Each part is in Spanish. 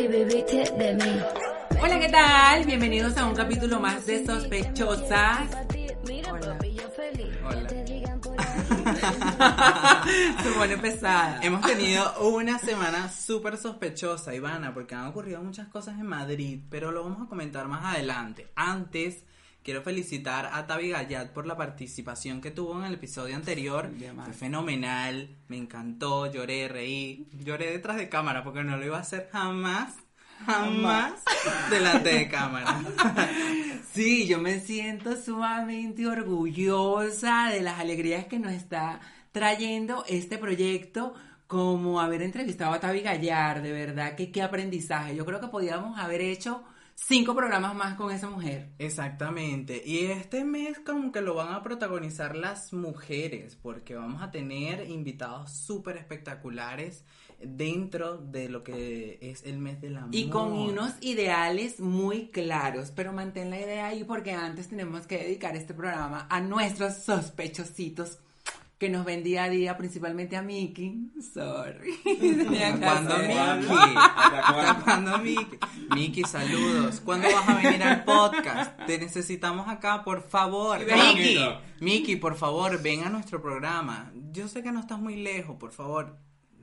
y viviste de mí. Hola, ¿qué tal? Bienvenidos a un capítulo más de Sospechosas. Hola. Hola. Se pone pesada. Hemos tenido una semana súper sospechosa, Ivana, porque han ocurrido muchas cosas en Madrid, pero lo vamos a comentar más adelante. Antes, quiero felicitar a Tavi Gallat por la participación que tuvo en el episodio anterior. Fue fenomenal, me encantó, lloré, reí, lloré detrás de cámara porque no lo iba a hacer jamás. Jamás delante de cámara. Sí, yo me siento sumamente orgullosa de las alegrías que nos está trayendo este proyecto, como haber entrevistado a Tavi Gallar, de verdad que qué aprendizaje. Yo creo que podíamos haber hecho cinco programas más con esa mujer. Exactamente. Y este mes como que lo van a protagonizar las mujeres, porque vamos a tener invitados súper espectaculares dentro de lo que es el mes del amor. Y con unos ideales muy claros, pero mantén la idea ahí porque antes tenemos que dedicar este programa a nuestros sospechositos que nos ven día a día, principalmente a Miki. Sorry. ¿Cuándo? ¿Hasta cuándo Miki? Miki, saludos. ¿Cuándo vas a venir al podcast? Te necesitamos acá, por favor. Miki, Miki, por favor, ven a nuestro programa. Yo sé que no estás muy lejos, por favor.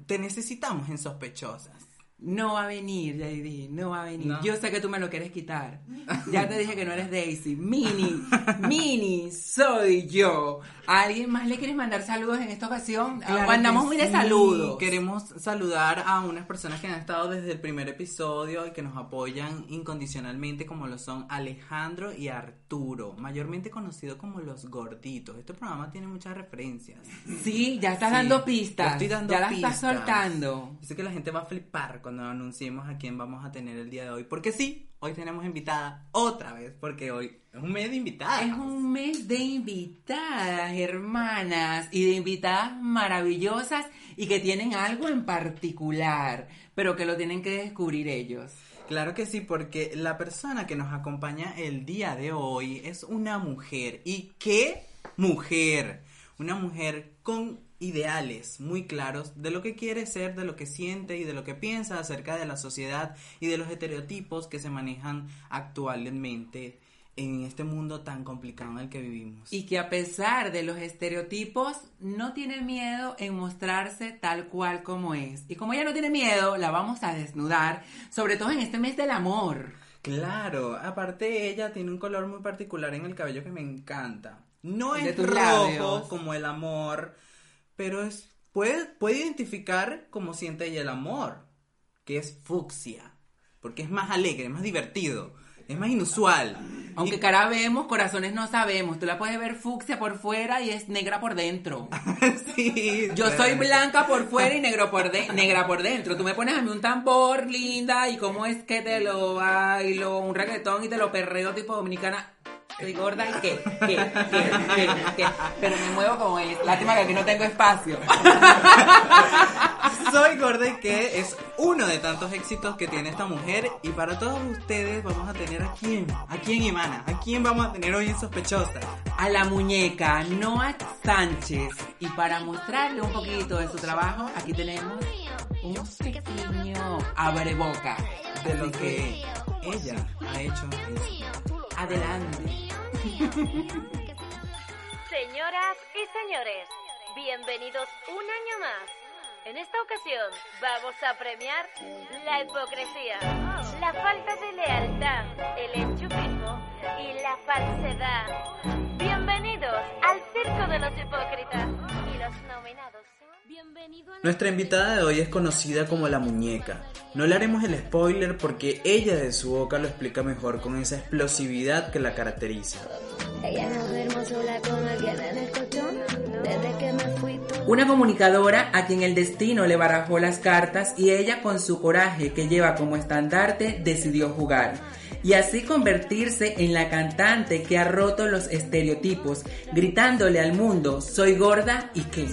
Te necesitamos en Sospechosas. No va a venir, JD, no va a venir. No. Yo sé que tú me lo quieres quitar. Ya te dije que no eres Daisy. Mini, Mini, soy yo. ¿A alguien más le quieres mandar saludos en esta ocasión? Claro Andamos que muy de sí. saludos. Queremos saludar a unas personas que han estado desde el primer episodio y que nos apoyan incondicionalmente, como lo son Alejandro y Arturo, mayormente conocidos como los gorditos. Este programa tiene muchas referencias. Sí, ya estás Sí, dando ya pistas. estoy dando ya la pistas. estás soltando. Yo sé que la gente va a flipar cuando anunciemos a quién vamos a tener el día de hoy. Porque sí, hoy tenemos invitada otra vez, porque hoy es un mes de invitadas. Es un mes de invitadas, hermanas, y de invitadas maravillosas y que tienen algo en particular, pero que lo tienen que descubrir ellos. Claro que sí, porque la persona que nos acompaña el día de hoy es una mujer. ¿Y qué mujer? Una mujer con ideales muy claros de lo que quiere ser, de lo que siente y de lo que piensa acerca de la sociedad y de los estereotipos que se manejan actualmente en este mundo tan complicado en el que vivimos. Y que a pesar de los estereotipos, no tiene miedo en mostrarse tal cual como es. Y como ella no tiene miedo, la vamos a desnudar, sobre todo en este mes del amor. Claro, aparte ella tiene un color muy particular en el cabello que me encanta. No es rojo labios. como el amor, pero es puede, puede identificar cómo siente ella el amor, que es fucsia, porque es más alegre, es más divertido, es más inusual. Aunque Y- cara vemos, corazones no sabemos. Tú la puedes ver fucsia por fuera y es negra por dentro. sí, Yo soy blanca por fuera y negro por de- negra por dentro. Tú me pones a mí un tambor, linda, y cómo es que te lo bailo, un reggaetón y te lo perreo tipo dominicana. Soy gorda y qué, qué, qué, qué, qué. Pero me muevo como es. Lástima que aquí no tengo espacio. Soy gorda y que es uno de tantos éxitos que tiene esta mujer y para todos ustedes vamos a tener a quién, a quién Ivana, a quién vamos a tener hoy en Sospechosa. A la muñeca Noah Sánchez. Y para mostrarle un poquito de su trabajo, aquí tenemos un pequeño abreboca. de lo que ella ha hecho. Adelante. Señoras y señores, bienvenidos un año más. En esta ocasión vamos a premiar la hipocresía, la falta de lealtad, el enchufismo y la falsedad. Al circo de los hipócritas y los nominados son... Nuestra invitada de hoy es conocida como la muñeca. No le haremos el spoiler porque ella de su boca lo explica mejor con esa explosividad que la caracteriza. Ella no duermo sola con alguien en el colchón. Desde que me fui tú. Una comunicadora a quien el destino le barajó las cartas y ella con su coraje que lleva como estandarte decidió jugar. Y así convertirse en la cantante que ha roto los estereotipos, gritándole al mundo, soy gorda y qué.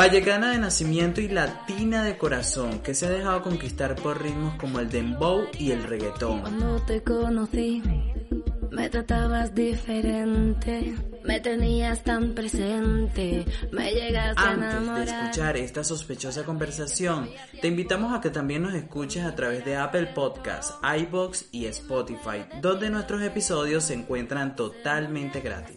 Vallecana de nacimiento y latina de corazón, que se ha dejado conquistar por ritmos como el dembow y el reggaetón. Cuando te conocí, me tratabas diferente, me tenías tan presente, me llegaste a Antes de enamorar. escuchar esta sospechosa conversación, te invitamos a que también nos escuches a través de Apple Podcasts, iBox y Spotify, donde nuestros episodios se encuentran totalmente gratis.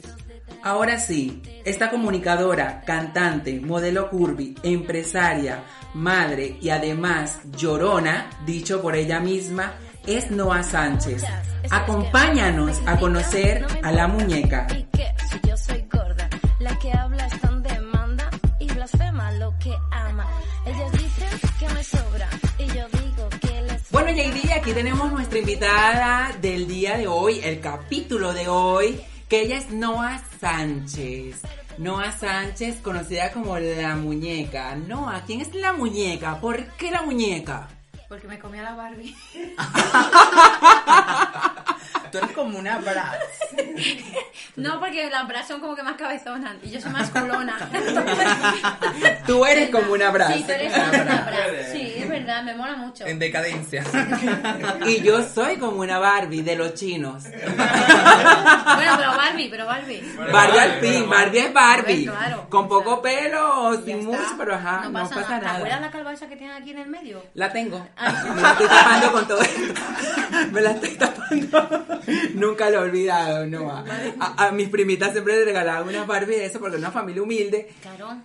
Ahora sí, esta comunicadora, cantante, modelo curvy, empresaria, madre y además llorona, dicho por ella misma, es Noa Sánchez. Acompáñanos a conocer a la muñeca. Y que si yo soy gorda, la que habla es tan demanda y blasfema lo que ama. Ellos dicen que me sobra y yo digo que les Bueno, JD, aquí tenemos nuestra invitada del día de hoy, el capítulo de hoy, que ella es Noa Sánchez. Noa Sánchez, conocida como la muñeca. Noa, ¿quién es la muñeca? ¿Por qué la muñeca? Porque me comía la Barbie. Tú eres como una Bratz. No, porque las bras son como que más cabezonas y yo soy más culona. Tú eres como una brasa. Sí, tú eres como una. Sí, es verdad, me mola mucho. En decadencia. Y yo soy como una Barbie de los chinos. Bueno, pero Barbie, pero Barbie. Barbie al fin, Barbie es Barbie. Pues claro, Con poco pelo sin mucho, pero ajá, no pasa, ¿Te acuerdas nada. la calva esa que tiene aquí en el medio? La tengo. Me la estoy tapando con todo esto. Me la estoy tapando. Nunca lo he olvidado, no. A, mis primitas siempre le regalaban unas Barbies de eso porque era una familia humilde. Claro.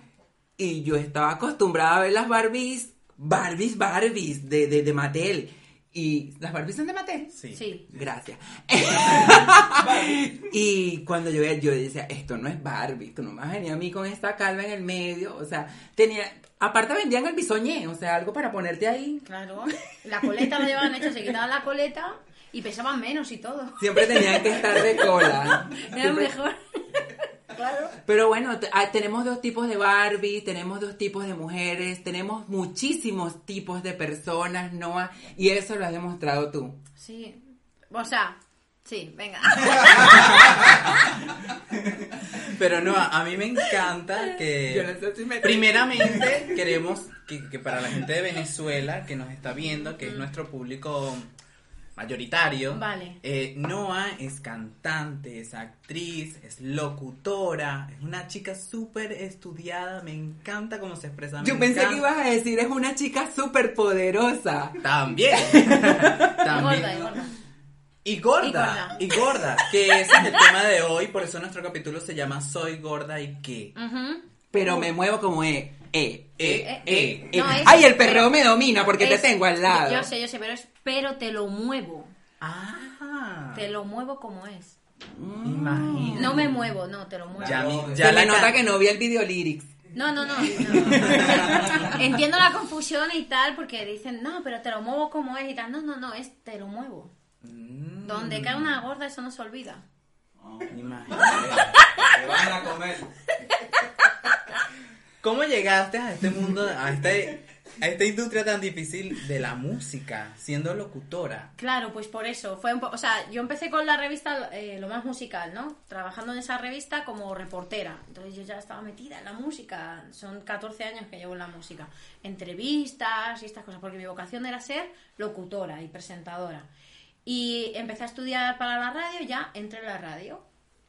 Y yo estaba acostumbrada a ver las Barbies, Barbies, Barbies de, de, de Mattel. Y las Barbies son de Mattel. Sí. Sí. Gracias. y cuando yo, yo decía, esto no es Barbie, tú no me vas a mí con esta calva en el medio. O sea, tenía, aparte vendían el bisoñé, o sea, algo para ponerte ahí. Claro. La coleta la llevaban hecha, se quitaban la coleta y pesaban menos y todo. Siempre tenían que estar de cola. Era Siempre- mejor. Claro. Pero bueno, ah, tenemos dos tipos de Barbie, tenemos dos tipos de mujeres, tenemos muchísimos tipos de personas, Noah, y eso lo has demostrado tú. Sí. O sea, sí, venga. Pero no, a mí me encanta que... Yo no sé si me- Primeramente, queremos que, que para la gente de Venezuela que nos está viendo, que es nuestro público mayoritario, Vale. eh, Noah es cantante, es actriz, es locutora, es una chica súper estudiada, me encanta cómo se expresa. me Yo pensé encanta- que ibas a decir, es una chica súper poderosa. También. Y También. gorda, y gorda. Y gorda, Y gorda. y gorda, que ese es el tema de hoy, por eso nuestro capítulo se llama Soy gorda y qué. Pero me muevo como E. E, E, Eh, E, E. no, es- Ay, el perreo pero- me domina porque te Es- tengo al lado. Yo sé, yo sé, pero es pero te lo muevo. Ah, Te lo muevo como es. imagínate. No me muevo, no, te lo muevo. Ya, mi- Se ya me la nota que no vi el video lyrics. No, no, no. no. Entiendo la confusión y tal, porque dicen, no, pero te lo muevo como es y tal. No, no, no, es te lo muevo. Mm, Donde cae una gorda, eso no se olvida. imagínate. Te van a comer. ¿Cómo llegaste a este mundo, a, este, a esta industria tan difícil de la música, siendo locutora? Claro, pues por eso. Fue un po- o sea, yo empecé con la revista eh, Lo Más Musical, ¿no? Trabajando en esa revista como reportera. Entonces yo ya estaba metida en la música. Son 14 años que llevo en la música. Entrevistas y estas cosas, porque mi vocación era ser locutora y presentadora. Y empecé a estudiar para la radio, ya entré en la radio.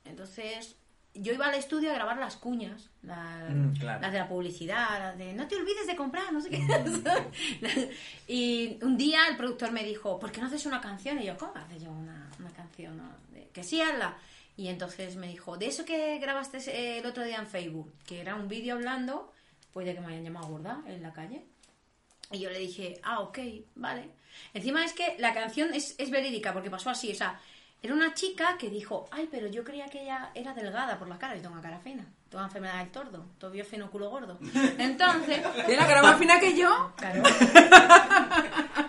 Entonces yo iba al estudio a grabar las cuñas, la- Mm, claro. las de la publicidad, las de no te olvides de comprar, no sé qué. y un día el productor me dijo, ¿por qué no haces una canción? Y yo, ¿cómo haces yo una, una canción? no? Que sí, hazla. Y entonces me dijo, de eso que grabaste eh, el otro día en Facebook, que era un vídeo hablando, pues de que me hayan llamado gorda en la calle. Y yo le dije, ah, ok, vale. Encima es que la canción es, es verídica, porque pasó así, o sea, era una chica que dijo, ay, pero yo creía que ella era delgada por la cara, yo tengo una cara fina, tengo una enfermedad del tordo, todavía fino culo gordo. Entonces, ¿Tienes la cara más fina que yo? claro.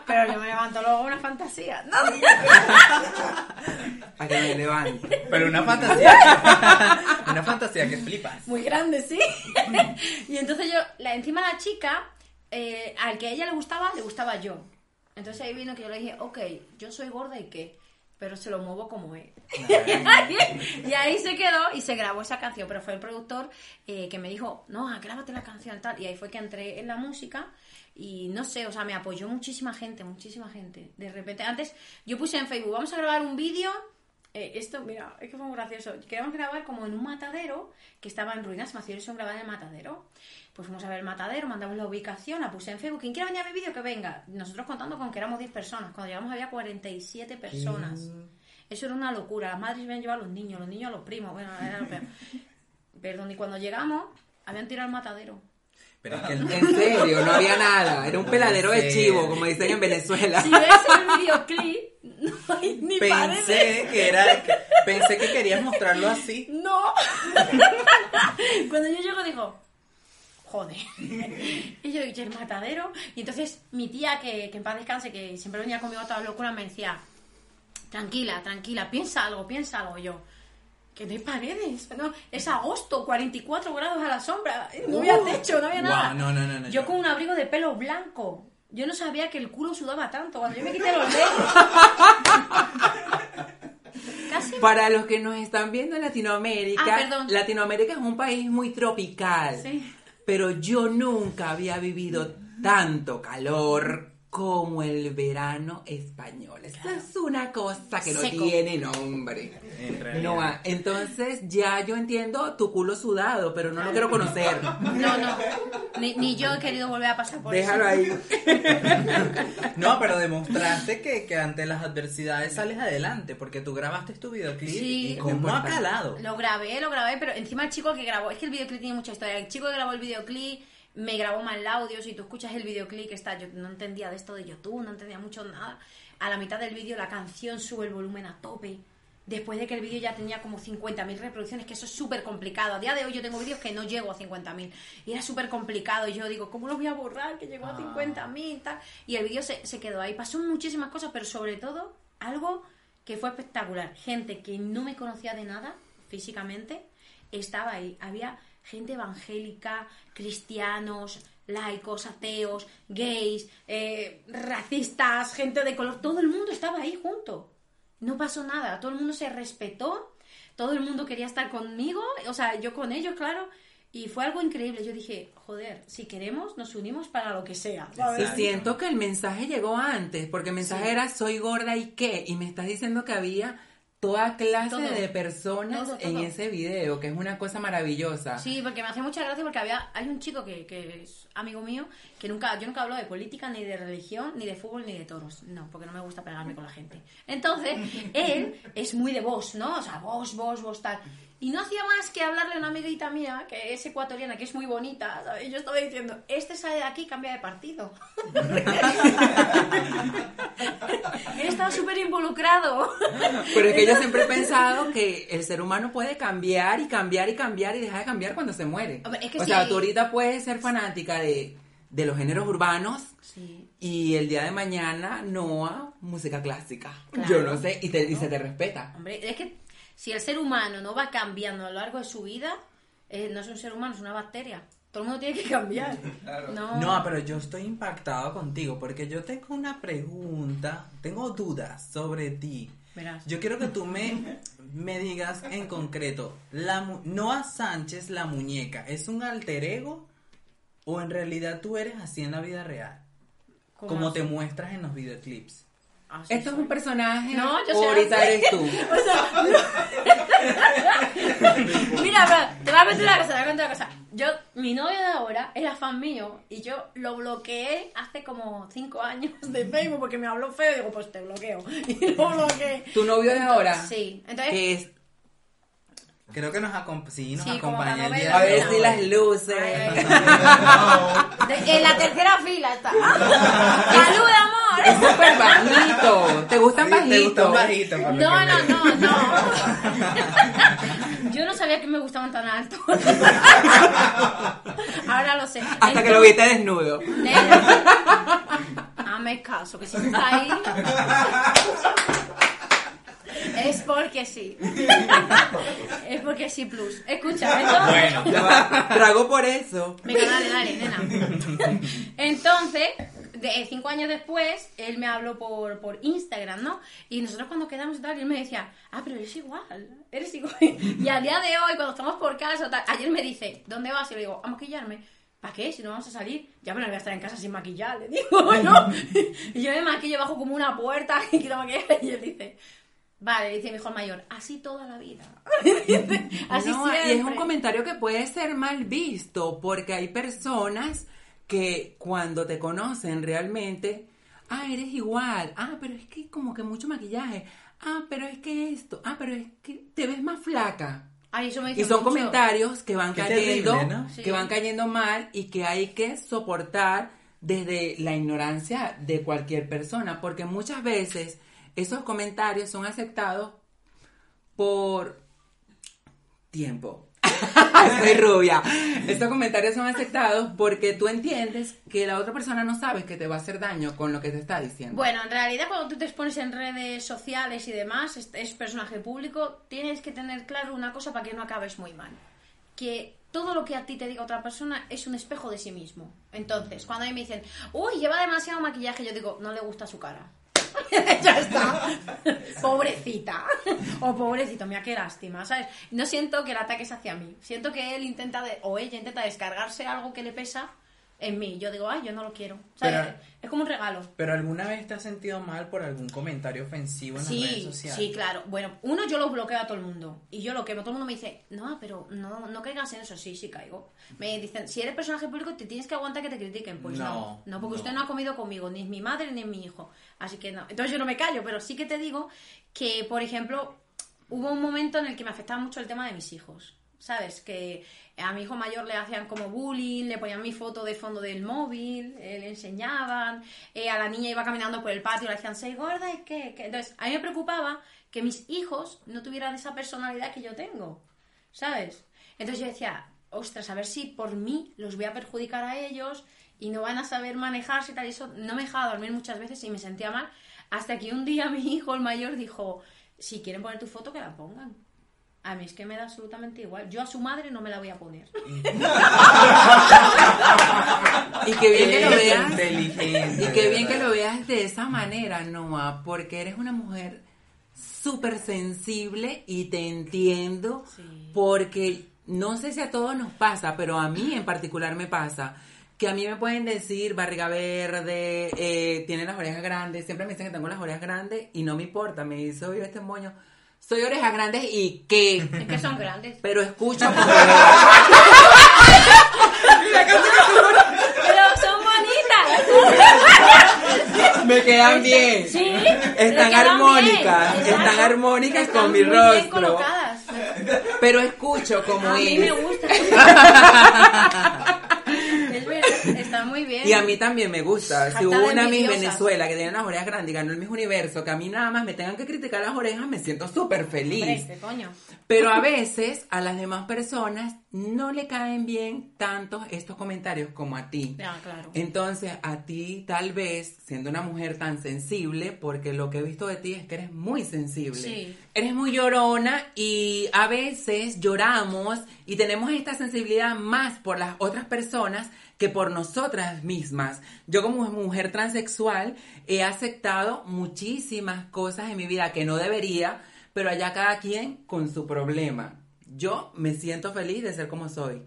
Pero yo me levanto luego una fantasía. No, Para que me levante. Pero una fantasía. una fantasía que flipas. muy grande, sí. y entonces yo, la, encima la chica, eh, al que a ella le gustaba, le gustaba yo. Entonces ahí vino que yo le dije, ok, yo soy gorda y qué. Pero se lo muevo como es. y ahí se quedó y se grabó esa canción, pero fue el productor eh, que me dijo, no, ah, grábate la canción tal. Y ahí fue que entré en la música y no sé, o sea, me apoyó muchísima gente, muchísima gente. De repente, antes yo puse en Facebook, vamos a grabar un vídeo. Eh, esto, mira, es que fue muy gracioso. Queríamos grabar como en un matadero que estaba en ruinas, me hicieron grabar en el matadero. Pues fuimos a ver el matadero, mandamos la ubicación, la puse en Facebook. Quien quiera venir a mi vídeo, que venga. Nosotros contando con que éramos 10 personas. Cuando llegamos había 47 personas. Eso era una locura. Las madres iban a llevar a los niños, los niños a los primos. Bueno, era lo peor. Perdón, y cuando llegamos, habían tirado el matadero. Pero es que el- En serio, no había nada. Era un peladero de chivo, como dicen en Venezuela. Si ves el videoclip, ni pensé que era pensé que querías mostrarlo así. No. Cuando yo llego digo, joder. Y yo dije, el matadero. Y entonces mi tía, que, que en paz descanse, que siempre venía conmigo a todas locuras, me decía, tranquila, tranquila, piensa algo, piensa algo. Y yo, que no hay paredes, no, es agosto, 44 grados a la sombra, no había techo, no había nada. Guau, no, no, no, no, yo yo- con un abrigo de pelo blanco. Yo no sabía que el culo sudaba tanto. Cuando yo me quité los dedos. Casi Para los que nos están viendo en Latinoamérica, Ah. Latinoamérica es un país muy tropical. Sí. Pero yo nunca había vivido tanto calor como el verano español. Esto es una cosa que no Seco. tiene nombre. En. No, entonces ya yo entiendo tu culo sudado, pero no lo quiero conocer. No, no. Ni, ni yo he querido volver a pasar por Déjalo eso. ahí. No, pero demostraste que, que ante las adversidades sales adelante, porque tú grabaste tu videoclip Sí. y cómo ha calado. Lo grabé, lo grabé, pero encima el chico que grabó, es que el videoclip tiene mucha historia. El chico que grabó el videoclip me grabó mal el audio. Si tú escuchas el videoclip está, yo no entendía de esto de YouTube, no entendía mucho nada. A la mitad del vídeo la canción sube el volumen a tope. Después de que el vídeo ya tenía como 50.000 reproducciones, que eso es súper complicado. A día de hoy yo tengo vídeos que no llego a 50.000. Y era súper complicado. Y yo digo, ¿cómo lo voy a borrar? Que llegó a 50.000 y tal. Y el vídeo se, se quedó ahí. Pasó muchísimas cosas, pero sobre todo algo que fue espectacular. Gente que no me conocía de nada físicamente estaba ahí. Había gente evangélica, cristianos, laicos, ateos, gays, eh, racistas, gente de color. Todo el mundo estaba ahí junto. No pasó nada. Todo el mundo se respetó. Todo el mundo quería estar conmigo. O sea, yo con ellos, claro. Y fue algo increíble. Yo dije, joder, si queremos, nos unimos para lo que sea. siento que el mensaje llegó antes, porque el mensaje era soy gorda y qué, y me estás diciendo que había toda clase Todo. de personas Todo, en ese video, que es una cosa maravillosa. Sí, porque me hace mucha gracia porque había hay un chico que, que es amigo mío que nunca yo nunca hablo de política ni de religión ni de fútbol ni de toros, no, porque no me gusta pegarme con la gente. Entonces, él es muy de vos, ¿no? O sea, vos, vos, vos tal. Y no hacía más que hablarle a una amiguita mía que es ecuatoriana, que es muy bonita, ¿sabes? Y yo estaba diciendo, este sale de aquí y cambia de partido. él estaba súper involucrado. Pero es que yo siempre he pensado que el ser humano puede cambiar y cambiar y cambiar y dejar de cambiar cuando se muere. Hombre, es que o sí sea, hay- tú ahorita puedes ser fanática de, de los géneros urbanos Sí. y el día de mañana no a música clásica. Claro. Yo no sé, y, te, y se te respeta. Hombre, es que si el ser humano no va cambiando a lo largo de su vida, eh, no es un ser humano, es una bacteria. Todo el mundo tiene que cambiar. No, No, pero yo estoy impactado contigo porque yo tengo una pregunta, tengo dudas sobre ti. Verás. Yo quiero que tú me, me digas en concreto, la Noah Sánchez, la muñeca, ¿es un alter ego o en realidad tú eres así en la vida real? ¿Cómo Como así? te muestras en los videoclips. Así ¿Esto es un personaje No, yo o soy ahorita así. eres tú? Mira, pero te voy a contar una cosa, te voy a contar una cosa. Yo, mi novio de ahora era fan mío y yo lo bloqueé hace como 5 años de Facebook porque me habló feo y digo, pues te bloqueo. Y lo bloqueé. ¿Tu novio de ahora? Sí, entonces... Que es, Creo que nos, acom- sí, nos Sí, acompaña el día a ver si las luces. Ay, ay, ay. De- en la tercera fila está. ¡Salud, amor! Es súper bajito. ¿Te gustan Sí, te bajitos? gustan No, no, no, no. Yo no sabía que me gustaban tan altos. Ahora lo sé. Hasta que lo viste desnudo. Nena, hazme caso, que si está ahí. Es porque sí. Es porque sí, plus. Escucha, entonces. Bueno, Trago por eso. Venga, dale, dale, nena. Entonces, de, cinco años después, él me habló por, por Instagram, ¿no? Y nosotros cuando quedamos y tal, él me decía, ah, pero eres igual, eres igual. Y al día de hoy, cuando estamos por casa, tal, ayer me dice, ¿dónde vas? Y le digo, a maquillarme. ¿Para qué? Si no vamos a salir. Ya, pero no voy a estar en casa sin maquillar, le digo, ¿no? Y yo me maquillo bajo como una puerta y quiero maquillar. Y él dice, vale, dice mi hijo mayor, así toda la vida. Así No, siempre. y es un comentario que puede ser mal visto porque hay personas que cuando te conocen realmente, ah, eres igual, ah, pero es que como que mucho maquillaje, ah, pero es que esto, ah, pero es que te ves más flaca. Ay, eso me Y son mucho. comentarios que van Qué cayendo, terrible, ¿no? Sí. que van cayendo mal y que hay que soportar desde la ignorancia de cualquier persona, porque muchas veces esos comentarios son aceptados por tiempo. Soy rubia. Estos comentarios son aceptados porque tú entiendes que la otra persona no sabe que te va a hacer daño con lo que te está diciendo. Bueno, en realidad cuando tú te expones en redes sociales y demás, es, es personaje público, tienes que tener claro una cosa para que no acabes muy mal. Que todo lo que a ti te diga otra persona es un espejo de sí mismo. Entonces, cuando a mí me dicen, uy, lleva demasiado maquillaje, yo digo, no le gusta su cara. ya está. Pobrecita. o pobrecito, mira qué lástima, ¿sabes? No siento que el ataque es hacia mí. Siento que él intenta, de- o ella intenta descargarse algo que le pesa en mí. Yo digo, ay, yo no lo quiero. Es como un regalo. ¿Pero alguna vez te has sentido mal por algún comentario ofensivo en las redes Sí, sociales? sí, claro. Bueno, uno yo lo bloqueo a todo el mundo. Y yo lo quemo. Todo el mundo me dice, no, pero no, no caigas en eso. Sí, sí caigo. Me dicen, si eres personaje público, te tienes que aguantar que te critiquen. Pues no. No, No, porque no. usted no ha comido conmigo, ni es mi madre ni es mi hijo. Así que no. Entonces yo no me callo, pero sí que te digo que, por ejemplo, hubo un momento en el que me afectaba mucho el tema de mis hijos. ¿Sabes? Que a mi hijo mayor le hacían como bullying, le ponían mi foto de fondo del móvil, eh, le enseñaban, eh, a la niña iba caminando por el patio, le decían, soy gorda y qué, qué?". Entonces, a mí me preocupaba que mis hijos no tuvieran esa personalidad que yo tengo, ¿sabes? Entonces yo decía, ostras, a ver si por mí los voy a perjudicar a ellos y no van a saber manejarse y tal. Y eso no me dejaba dormir muchas veces y me sentía mal. Hasta que un día mi hijo, el mayor, dijo, si quieren poner tu foto, que la pongan. A mí es que me da absolutamente igual. Yo a su madre no me la voy a poner. Y qué bien que lo veas. Y qué bien que lo veas de esa manera, Noah, porque eres una mujer súper sensible y te entiendo Sí. porque no sé si a todos nos pasa, pero a mí en particular me pasa que a mí me pueden decir barriga verde, eh, tiene las orejas grandes, siempre me dicen que tengo las orejas grandes y no me importa, me dice, oye, este moño, soy orejas grandes y qué, Es que son grandes. pero escucho como... Pero son bonitas. me quedan bien. Sí. Están quedan armónicas, bien. están armónicas Están con mi muy bien rostro. colocadas. Pero escucho como A mí es. me gusta. está muy bien. Y a mí también me gusta. Si hubo una Miss. Venezuela que tiene las orejas grandes y ganó el Miss Universo, que a mí nada más me tengan que criticar las orejas, me siento súper Hombre, feliz. este coño. Pero a veces a las demás personas no le caen bien tantos estos comentarios como a ti. Claro. Entonces, a ti tal vez, siendo una mujer tan sensible, porque lo que he visto de ti es que eres muy sensible. Sí. Eres muy llorona y a veces lloramos y tenemos esta sensibilidad más por las otras personas que por nosotras mismas. Yo como mujer transexual he aceptado muchísimas cosas en mi vida que no debería, pero allá cada quien con su problema. Yo me siento feliz de ser como soy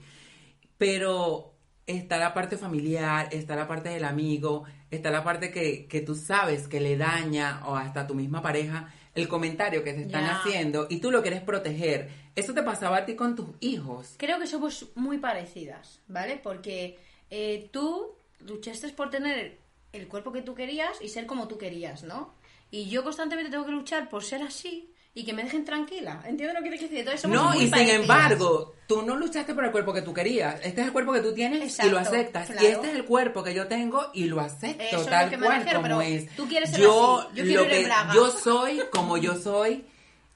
pero está la parte familiar, está la parte del amigo, está la parte que, que tú sabes que le daña o hasta tu misma pareja el comentario que te están haciendo y tú lo quieres proteger. Eso te pasaba a ti con tus hijos. Creo que somos muy parecidas, ¿vale? Porque eh, tú luchaste por tener el cuerpo que tú querías y ser como tú querías, ¿no? Y yo constantemente tengo que luchar por ser así y que me dejen tranquila. ¿Entiendes lo que quiero decir? Somos No, muy y sin embargo, tú no luchaste por el cuerpo que tú querías. Este es el cuerpo que tú tienes y lo Exacto, aceptas. claro. Y este es el cuerpo que yo tengo y lo acepto Eso es lo tal me cual refiero, como es. tú quieres ser yo así, yo quiero lo que yo soy como yo soy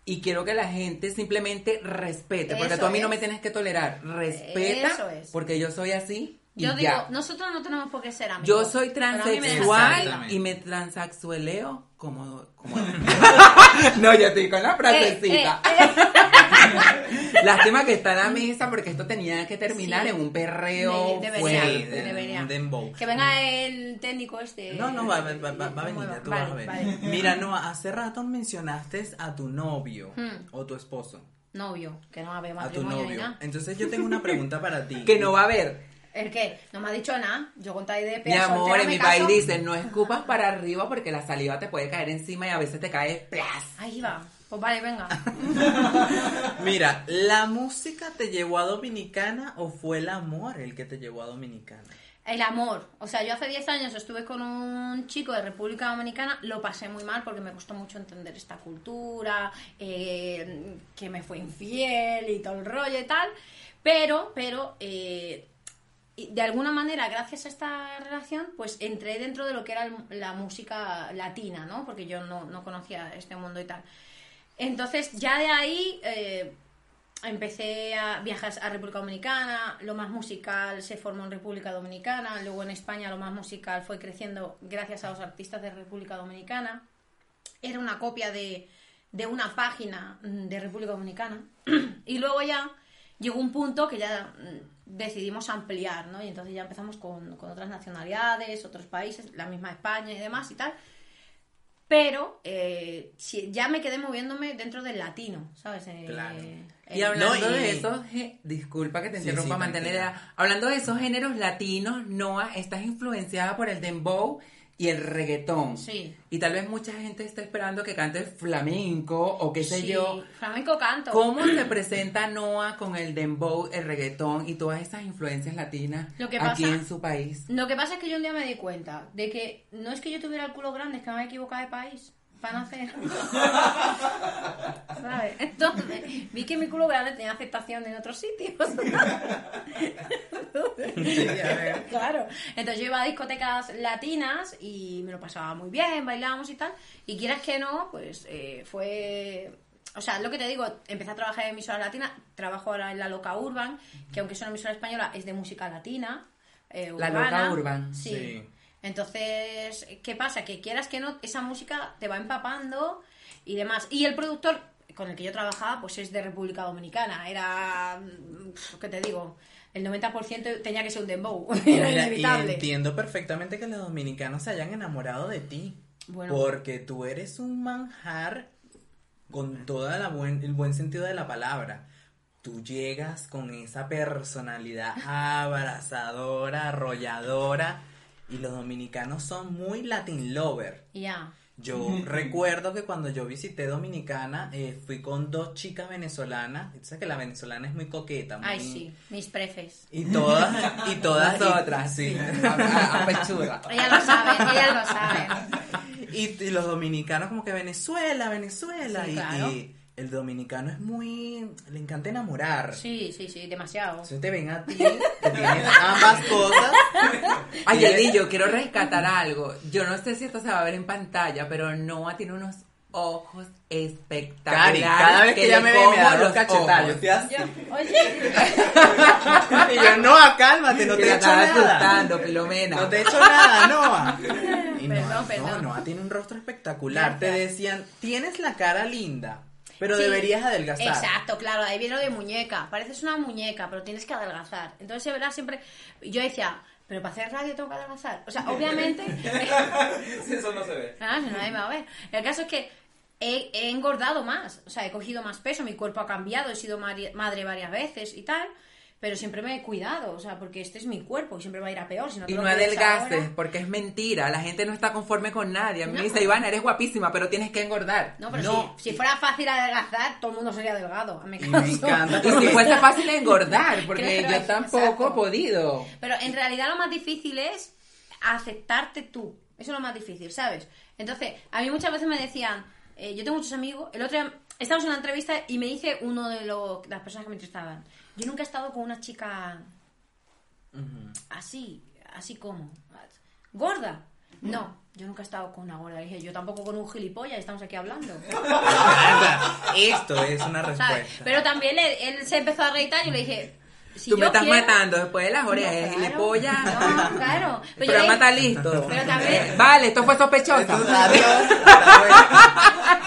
y quiero que la gente simplemente respete, porque Eso tú a mí no es. me tienes que tolerar. Respeta es. porque yo soy así Yo digo, ya. nosotros no tenemos por qué ser amigos. Yo soy a me transexual y me transaxueleo como... como... no, yo estoy con la Eh, frasecita. eh, eh. Lástima que está en la mesa porque esto tenía que terminar Sí. en un perreo De- debería, fuerte. de- debería. un dembow. Que venga el técnico este. No, no, va, va, va, va- va a venir, tú Vale, vas a ver. vale. Mira, no, hace rato mencionaste a tu novio Hmm. o tu esposo. Novio, que no había A tu matrimonio ni novio. nada. Entonces yo tengo una pregunta para ti. Que no va a haber. ¿El qué? No me ha dicho nada. Yo con tal de Mi amor, en mi país dicen, no escupas para arriba porque la saliva te puede caer encima y a veces te cae plas. Ahí va. Pues vale, venga. Mira, ¿la música te llevó a Dominicana o fue el amor el que te llevó a Dominicana? El amor. O sea, yo hace 10 años estuve con un chico de República Dominicana, lo pasé muy mal porque me costó mucho entender esta cultura, eh, que me fue infiel y todo el rollo y tal. Pero, pero, eh, y de alguna manera, gracias a esta relación, pues entré dentro de lo que era el- la música latina, ¿no? Porque yo no, no conocía este mundo y tal. Entonces, ya de ahí eh, empecé a viajar a República Dominicana, lo más musical se formó en República Dominicana, luego en España lo más musical fue creciendo gracias a los artistas de República Dominicana. Era una copia de, de una página mm, de República Dominicana. y luego ya llegó un punto que ya mm, decidimos ampliar, ¿no? Y entonces ya empezamos con, con otras nacionalidades, otros países, la misma España y demás y tal. Pero eh, si- ya me quedé moviéndome dentro del latino, ¿sabes? Eh, Claro. eh, Y hablando No, y- de esos, ge- disculpa que te Sí, interrumpa, sí, mantener hablando de esos géneros latinos, Noah, estás influenciada por el dembow y el reggaetón. Sí. Y tal vez mucha gente está esperando que cantes flamenco o qué sé sí, yo. Flamenco canto. ¿Cómo se presenta Noah con el dembow, el reggaetón y todas esas influencias latinas Lo que aquí en su país? Lo que pasa es que yo un día me di cuenta de que no es que yo tuviera el culo grande, es que me había equivocado de país para nacer. ¿Sabes? Entonces, vi que mi culo grande tenía aceptación en otros sitios. claro. Entonces yo iba a discotecas latinas y me lo pasaba muy bien, bailábamos y tal. Y quieras que no, pues eh, fue... O sea, lo que te digo, empecé a trabajar en emisoras latinas, trabajo ahora en la Loca Urban, que aunque es una emisora española, es de música latina. eh, La. Loca Urban. Sí. Sí. Entonces, ¿qué pasa? Que quieras que no, esa música te va empapando y demás. Y el productor con el que yo trabajaba, pues es de República Dominicana. Era, ¿qué te digo? El 90% tenía que ser un dembow. Era Mira, y inevitable. entiendo perfectamente que los dominicanos se hayan enamorado de ti. Bueno. Porque tú eres un manjar con todo el buen sentido de la palabra. Tú llegas con esa personalidad abrazadora, arrolladora. Y los dominicanos son muy Latin lover. Ya. Yo recuerdo que cuando yo visité Dominicana, eh, fui con dos chicas venezolanas. Y tú sabes que la venezolana es muy coqueta. Muy... Ay, sí. Mis prefes. Y todas, y todas. Nosotras, sí. A, a- a pechura. Ellas lo saben, ellas lo saben. Y, y los dominicanos como que Venezuela, Venezuela. Sí, y, claro. y el dominicano es muy... Le encanta enamorar. Sí, sí, sí, demasiado. Entonces te ven a ti, que tienes ambas cosas. Ay, yo quiero rescatar algo. Yo no sé si esto se va a ver en pantalla, pero Noah tiene unos ojos espectaculares. Cari, cada vez que ella me ve me da los así. Oye, Y yo, Noah, cálmate, no te he hecho estaba nada. asustando, Filomena. No te he hecho nada, Noah. Y Perdón, Noah, perdón. No, Noah tiene un rostro espectacular. Te decían, tienes la cara linda, pero Sí. deberías adelgazar. Exacto, claro, ahí viene lo de muñeca. Pareces una muñeca, pero tienes que adelgazar. Entonces se verá siempre. Yo decía, pero para hacer radio tengo que adelgazar. O sea, obviamente. Eso no se ve. Ah, si nadie me va a ver. El caso es que he, he engordado más. O sea, he cogido más peso, mi cuerpo ha cambiado, he sido madre varias veces y tal. Pero siempre me he cuidado, o sea, porque este es mi cuerpo y siempre va a ir a peor. Si no te Y lo no adelgaces, ahora- porque es mentira. La gente no está conforme con nadie. A mí No. me dice, Ivana, eres guapísima, pero tienes que engordar. No, pero No. Si, si fuera fácil adelgazar, todo el mundo sería delgado. Me me encanta Y si fuese fácil engordar, porque yo tampoco exacto. he podido. Pero en realidad lo más difícil es aceptarte tú. Eso es lo más difícil, ¿sabes? Entonces, a mí muchas veces me decían, eh, yo tengo muchos amigos, el otro día estábamos en una entrevista y me dice uno de lo- las personas que me entrevistaban, yo nunca he estado con una chica así, así como, gorda. No, yo nunca he estado con una gorda. Le dije, yo tampoco con un gilipollas, estamos aquí hablando. Esto es una ¿sabes? respuesta. Pero también le- él se empezó a reír y yo le dije, si Tú me estás quiero- matando después de las No, orejas y le claro. polla. No, claro. Pero le- está listo. Pero también- Vale, esto fue sospechoso. Adiós.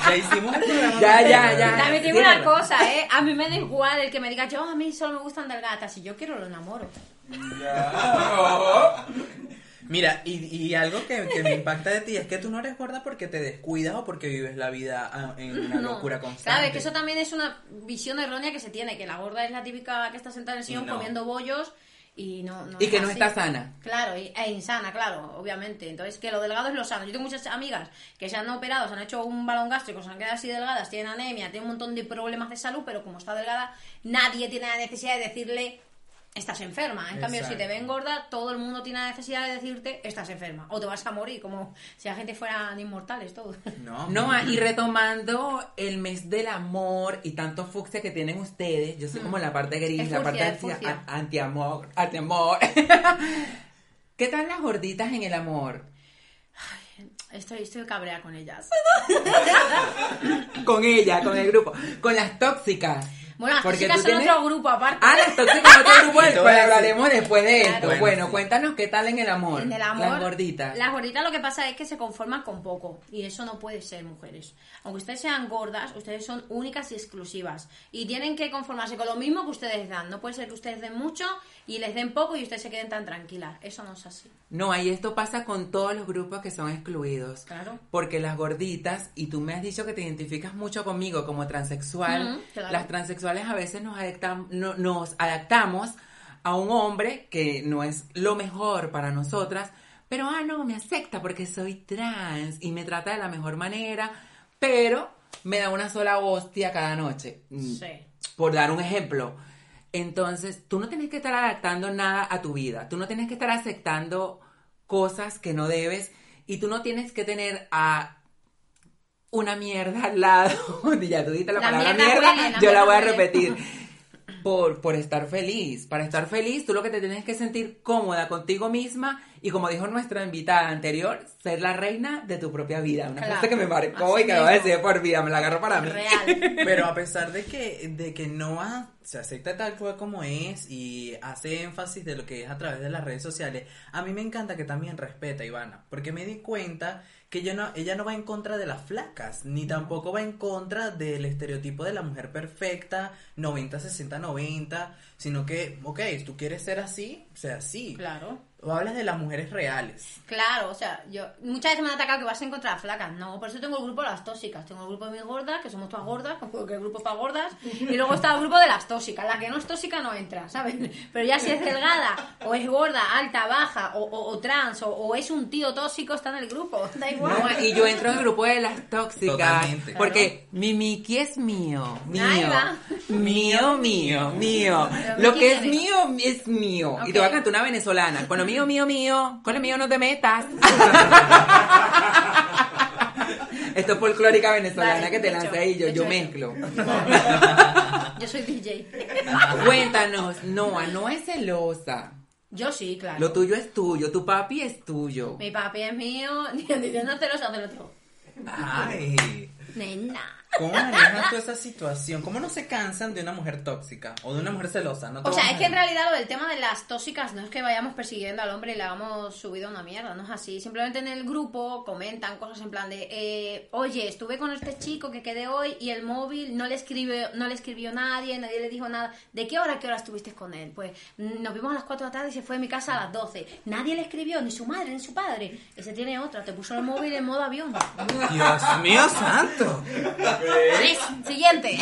Ya hicimos el programa. Ya, ya, ya. También tengo una cosa, ¿eh? A mí me da igual el que me diga, yo a mí solo me gustan delgadas. Si yo quiero, lo enamoro. Mira, y, y algo que, que me impacta de ti es que tú no eres gorda porque te descuidas o porque vives la vida ah, en una No. locura constante. Claro, es que eso también es una visión errónea que se tiene, que la gorda es la típica que está sentada en el sillón No. comiendo bollos y no, no Y que no así. está sana. Claro, y- e insana, claro, obviamente. Entonces, que lo delgado es lo sano. Yo tengo muchas amigas que se han operado, se han hecho un balón gástrico, se han quedado así delgadas, tienen anemia, tienen un montón de problemas de salud, pero como está delgada, nadie tiene la necesidad de decirle estás enferma. En cambio, si te ven gorda, todo el mundo tiene la necesidad de decirte estás enferma o te vas a morir, como si la gente fueran inmortales todos. No, No, y retomando el mes del amor y tanto fucsia que tienen ustedes, yo soy como la parte gris, Es la furcia, parte furcia. anti- anti-amor, anti-amor. ¿Qué tal las gorditas en el amor? Estoy, estoy cabrea con ellas. Con ella, con el grupo, con las tóxicas. Bueno, las Porque tóxicas tú son tienes- otro grupo aparte. Ah, las tóxicas otro grupo, después hablaremos después de esto. Claro. Bueno, Bueno, sí. cuéntanos qué tal en el amor. En el amor, Las gorditas. Las gorditas lo que pasa es que se conforman con poco y eso no puede ser, mujeres. Aunque ustedes sean gordas, ustedes son únicas y exclusivas y tienen que conformarse con lo mismo que ustedes dan. No puede ser que ustedes den mucho y les den poco y ustedes se queden tan tranquilas. Eso no es así. No, ahí esto pasa con todos los grupos que son excluidos. Claro. Porque las gorditas, y tú me has dicho que te identificas mucho conmigo como transexual, claro. las transexuales a veces nos, adaptam- no- nos adaptamos a un hombre que no es lo mejor para nosotras, pero ah, no, me acepta porque soy trans y me trata de la mejor manera, pero me da una sola hostia cada noche. Mm, Sí. por dar un ejemplo. Entonces, tú no tienes que estar adaptando nada a tu vida. Tú no tienes que estar aceptando cosas que no debes. Y tú no tienes que tener a una mierda al lado. ya tú dijiste la, La palabra mierda mierda, huele, la yo la voy a huele. Por, por estar feliz. Para estar feliz, tú lo que te tienes que sentir cómoda contigo misma y como dijo nuestra invitada anterior, ser la reina de tu propia vida. Una Claro. cosa que me marcó Así y que me va a decir de por vida, me la agarro para mí. Real. Pero a pesar de que, de que Noah se acepta tal cual como es y hace énfasis de lo que es a través de las redes sociales, a mí me encanta que también respeta a Ivana, porque me di cuenta que ella no, ella no va en contra de las flacas, ni tampoco va en contra del estereotipo de la mujer perfecta, 90, 60, 90, sino que, ok, si tú quieres ser así, sea así. Claro. O hablas de las mujeres reales. Claro, o sea, yo muchas veces me han atacado que vas a encontrar flacas. No, por eso tengo el grupo de las tóxicas. Tengo el grupo de mis gordas, que somos todas gordas, porque el grupo para gordas. Y luego está el grupo de las tóxicas. La que no es tóxica no entra, ¿sabes? Pero ya si es delgada, o es gorda, alta, baja, o, o- o trans, o, o es un tío tóxico, está en el grupo. Da igual. No, y yo entro en el grupo de las tóxicas. Totalmente. Porque mi Miki es mío, mío, mío, mío, mío. Pero Lo que es mío es mío. Y te voy a cantar una venezolana. Con lo mío, mío, mío. Con lo mío no te metas. Esto es folclórica venezolana Vale, que te lancé ahí. Yo, yo mezclo. Yo soy DJ. Cuéntanos, Noa, no es celosa. Yo sí, claro. Lo tuyo es tuyo, tu papi es tuyo. Mi papi es mío, diciendo celosa del otro. Ay. Nena. ¿Cómo manejas tú esa situación? ¿Cómo no se cansan de una mujer tóxica o de una mujer celosa? No O sea, es a- que en realidad lo del tema de las tóxicas no es que vayamos persiguiendo al hombre y le hagamos subido una mierda, no es así. Simplemente en el grupo comentan cosas en plan de, eh, oye, estuve con este chico que quedé hoy y el móvil no le escribió, no le escribió nadie, nadie le dijo nada. ¿De qué hora a qué hora estuviste con él? Pues mm, nos vimos a las 4 de la tarde y se fue de mi casa a las 12. Nadie le escribió, ni su madre, ni su padre. Ese tiene otra, te puso el móvil en modo avión. Dios mío santo. Siguiente.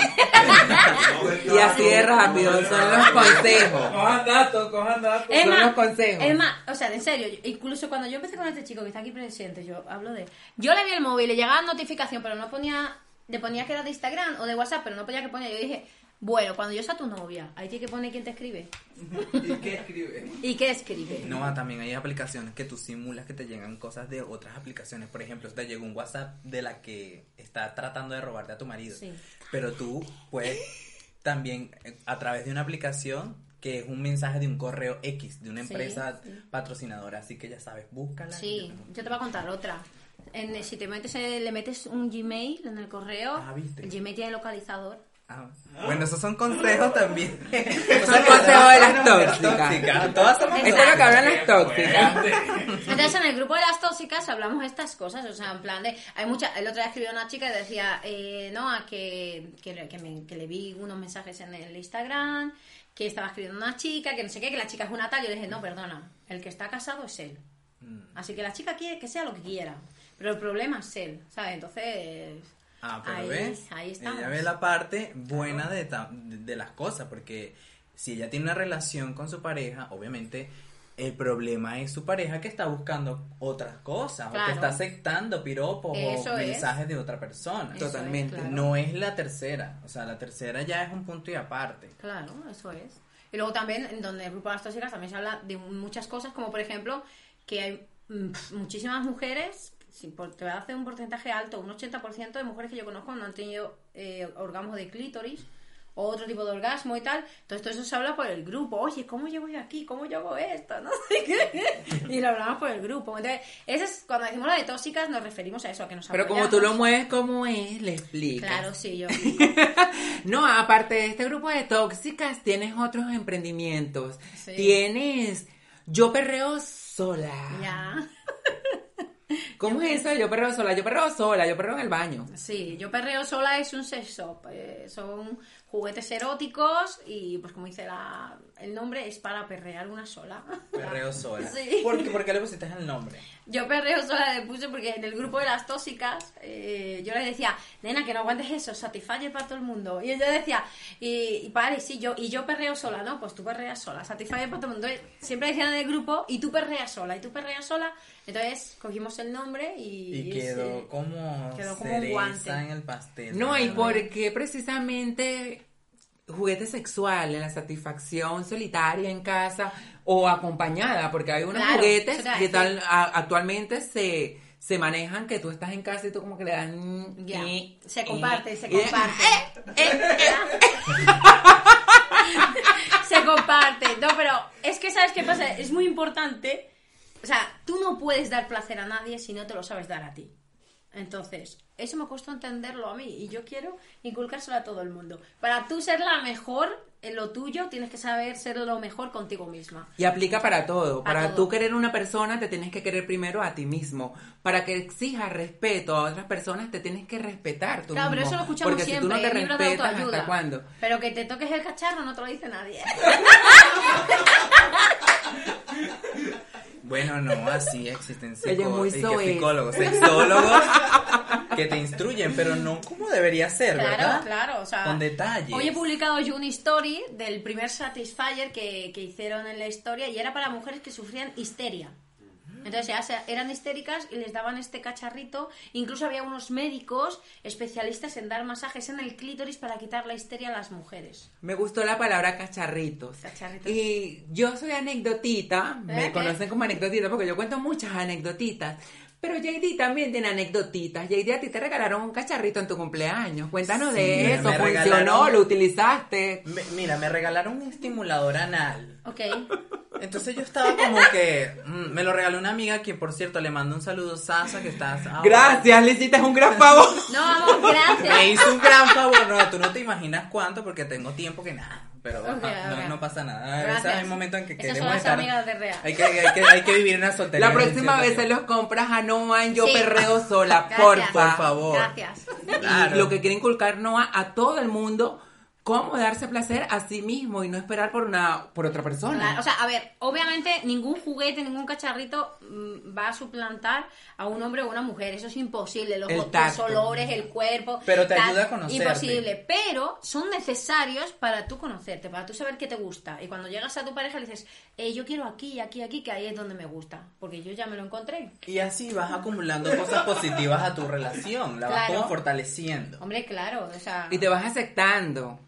Y así de rápido, son los consejos. Cojan datos, cojan datos. Es Son más, los consejos. es más, o sea, en serio, yo- incluso cuando yo empecé con este chico que está aquí presente, yo hablo de... Yo le vi el móvil, le llegaba notificación, pero no ponía... Le ponía que era de Instagram o de WhatsApp, pero no ponía que ponía. Yo dije, bueno, cuando yo sea tu novia, ahí tiene que poner quién te escribe. ¿Y qué escribe? ¿Y qué escribe? No, también hay aplicaciones que tú simulas que te llegan cosas de otras aplicaciones. Por ejemplo, te llegó un WhatsApp de la que está tratando de robarte a tu marido. Sí. Pero tú puedes también, eh, a través de una aplicación que es un mensaje de un correo X, de una empresa sí. patrocinadora. Así que ya sabes, búscala. Sí, yo te voy a contar otra. En, si te metes, eh, le metes un Gmail en el correo, Ah, ¿viste? el Gmail tiene localizador. Ah, bueno, esos son consejos también. Son consejos de las tóxicas. Todas somos es lo que hablan las tóxicas. Entonces en el grupo de las tóxicas hablamos estas cosas, o sea, en plan de, hay mucha, el otro día escribió una chica y decía, eh, no, a que, que, me- que le vi unos mensajes en el Instagram, que estaba escribiendo una chica, que no sé qué, que la chica es una tal, yo le dije, no, perdona, el que está casado es él. Mm. Así que la chica quiere que sea lo que quiera, pero el problema es él, ¿sabes? Entonces, Ah, pero ahí, ves, ahí estamos. ella ve la parte buena de, ta- de, de las cosas, porque si ella tiene una relación con su pareja, obviamente el problema es su pareja que está buscando otras cosas, o que está aceptando piropos Eso o es. mensajes de otra persona. Eso es, Totalmente. claro. No es la tercera, o sea, la tercera ya es un punto y aparte. Claro, eso es. Y luego también, en donde el grupo de las tóxicas también se habla de muchas cosas, como por ejemplo, que hay mm, muchísimas mujeres, te voy a hacer un porcentaje alto, un 80% de mujeres que yo conozco no han tenido eh, orgasmo de clítoris o otro tipo de orgasmo y tal. Entonces todo eso se habla por el grupo. Oye, ¿cómo llego yo aquí? ¿Cómo yo hago esto? No sé qué. Y lo hablamos por el grupo. Entonces, ese es, cuando decimos lo de tóxicas nos referimos a eso, a que nos Pero como tú lo mueves como es, le explicas. Claro, sí, yo. No, aparte de este grupo de tóxicas, tienes otros emprendimientos. Sí. Tienes Yo Perreo Sola. ya. ¿Cómo es eso? Yo perreo sola, yo perreo sola, yo perreo en el baño. Sí, yo perreo sola es un sex shop. eh, son juguetes eróticos y, pues como dice la, el nombre, es para perrear una sola. Perreo sola. Sí. ¿Por qué, por qué le pusiste el nombre? Yo perreo sola le puse porque en el grupo de las tóxicas eh, yo le decía, nena, que no aguantes eso, Satisfyer para todo el mundo. Y ella decía, y, y vale, sí, yo, y yo perreo sola, ¿no? Pues tú perreas sola, Satisfyer para todo el mundo. Entonces, siempre decían en el grupo, y tú perreas sola, y tú perreas sola. Entonces cogimos el nombre y... Y quedó sí. como quedó como un guante. en el pastel. No, y porque precisamente juguete sexual en la satisfacción solitaria en casa o acompañada, porque hay unos Claro, juguetes que tal a- actualmente se se manejan que tú estás en casa y tú como que le dan Ya, eh, se eh, comparte, se comparte. se comparte. No, pero es que ¿sabes qué pasa? Es muy importante. O sea, tú no puedes dar placer a nadie si no te lo sabes dar a ti. Entonces, eso me costó entenderlo a mí y yo quiero inculcárselo a todo el mundo. Para tú ser la mejor en lo tuyo, tienes que saber ser lo mejor contigo misma. Y aplica para todo. Para Para, todo. tú querer una persona, te tienes que querer primero a ti mismo. Para que exijas respeto a otras personas, te tienes que respetar tú Claro, pero eso lo escuchamos Porque siempre. si tú no te de respetas, autoayuda. ¿hasta cuándo? Pero que te toques el cacharro no te lo dice nadie. Bueno, no, así existen soez. psicólogos, sexólogos que te instruyen, pero no como debería ser, Claro, ¿verdad? claro, o sea, Con detalles. Hoy he publicado yo una story del primer Satisfyer que, que hicieron en la historia y era para mujeres que sufrían histeria. Entonces eran histéricas y les daban este cacharrito. Incluso había unos médicos especialistas en dar masajes en el clítoris para quitar la histeria a las mujeres. Me gustó la palabra cacharritos. Cacharritos. Y yo soy anecdotita, me ¿Eh? conocen como anecdotita porque yo cuento muchas anecdotitas. Pero JD también tiene anecdotitas. JD, a ti te regalaron un cacharrito en tu cumpleaños. Cuéntanos Sí, de eso. ¿Funcionó? ¿Lo utilizaste? Me- mira, me regalaron un estimulador anal. Ok. Entonces yo estaba como que mm, me lo regaló una amiga que por cierto le mando un saludo Sasa que estás. Gracias, le hiciste un gran favor. No, vamos, gracias. Me hizo un gran favor, no, tú no te imaginas cuánto porque tengo tiempo que nada, pero Ok, ajá, ok. no, no pasa nada. A Gracias. veces hay momentos en que Esas queremos estar de Real. Hay que, hay que, hay que vivir una soltería. La próxima vez se los compras a Noah en Yo Sí. Perreo Sola, Gracias. porfa. Por favor. Gracias. Claro. Y lo que quiere inculcar Noah a todo el mundo, cómo darse placer a sí mismo y no esperar por una por otra persona. Claro, o sea, a ver, obviamente ningún juguete, ningún cacharrito mm, va a suplantar a un hombre o una mujer. Eso es imposible. Los, El los olores, el cuerpo. Pero te ayuda a conocerte. Imposible. Pero son necesarios para tú conocerte, para tú saber qué te gusta. Y cuando llegas a tu pareja le dices, eh, yo quiero aquí, aquí, aquí, que ahí es donde me gusta. Porque yo ya me lo encontré. Y así vas acumulando cosas positivas a tu relación, la vas como fortaleciendo. Hombre, claro, o sea. Y te vas aceptando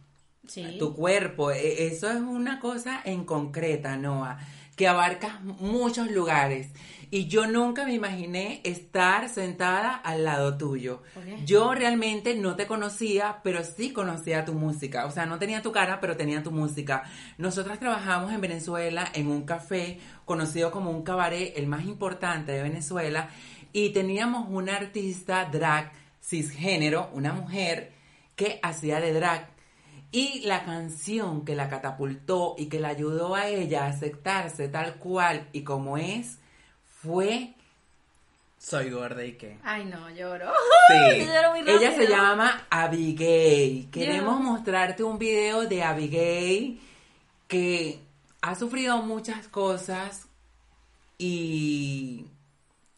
sí. tu cuerpo. E- Eso es una cosa en concreta, Noah, que abarcas muchos lugares. Y yo nunca me imaginé estar sentada al lado tuyo. Yo realmente no te conocía, pero sí conocía tu música. O sea, no tenía tu cara, pero tenía tu música. Nosotras trabajamos en Venezuela en un café conocido como un cabaret, el más importante de Venezuela, y teníamos una artista drag cisgénero, una mujer que hacía de drag. Y la canción que la catapultó y que la ayudó a ella a aceptarse tal cual y como es, fue Soy gorda y qué. Ay, no, lloro. Sí. Lloro muy Ella se llama Abigail. Queremos mostrarte un video de Abigail que ha sufrido muchas cosas y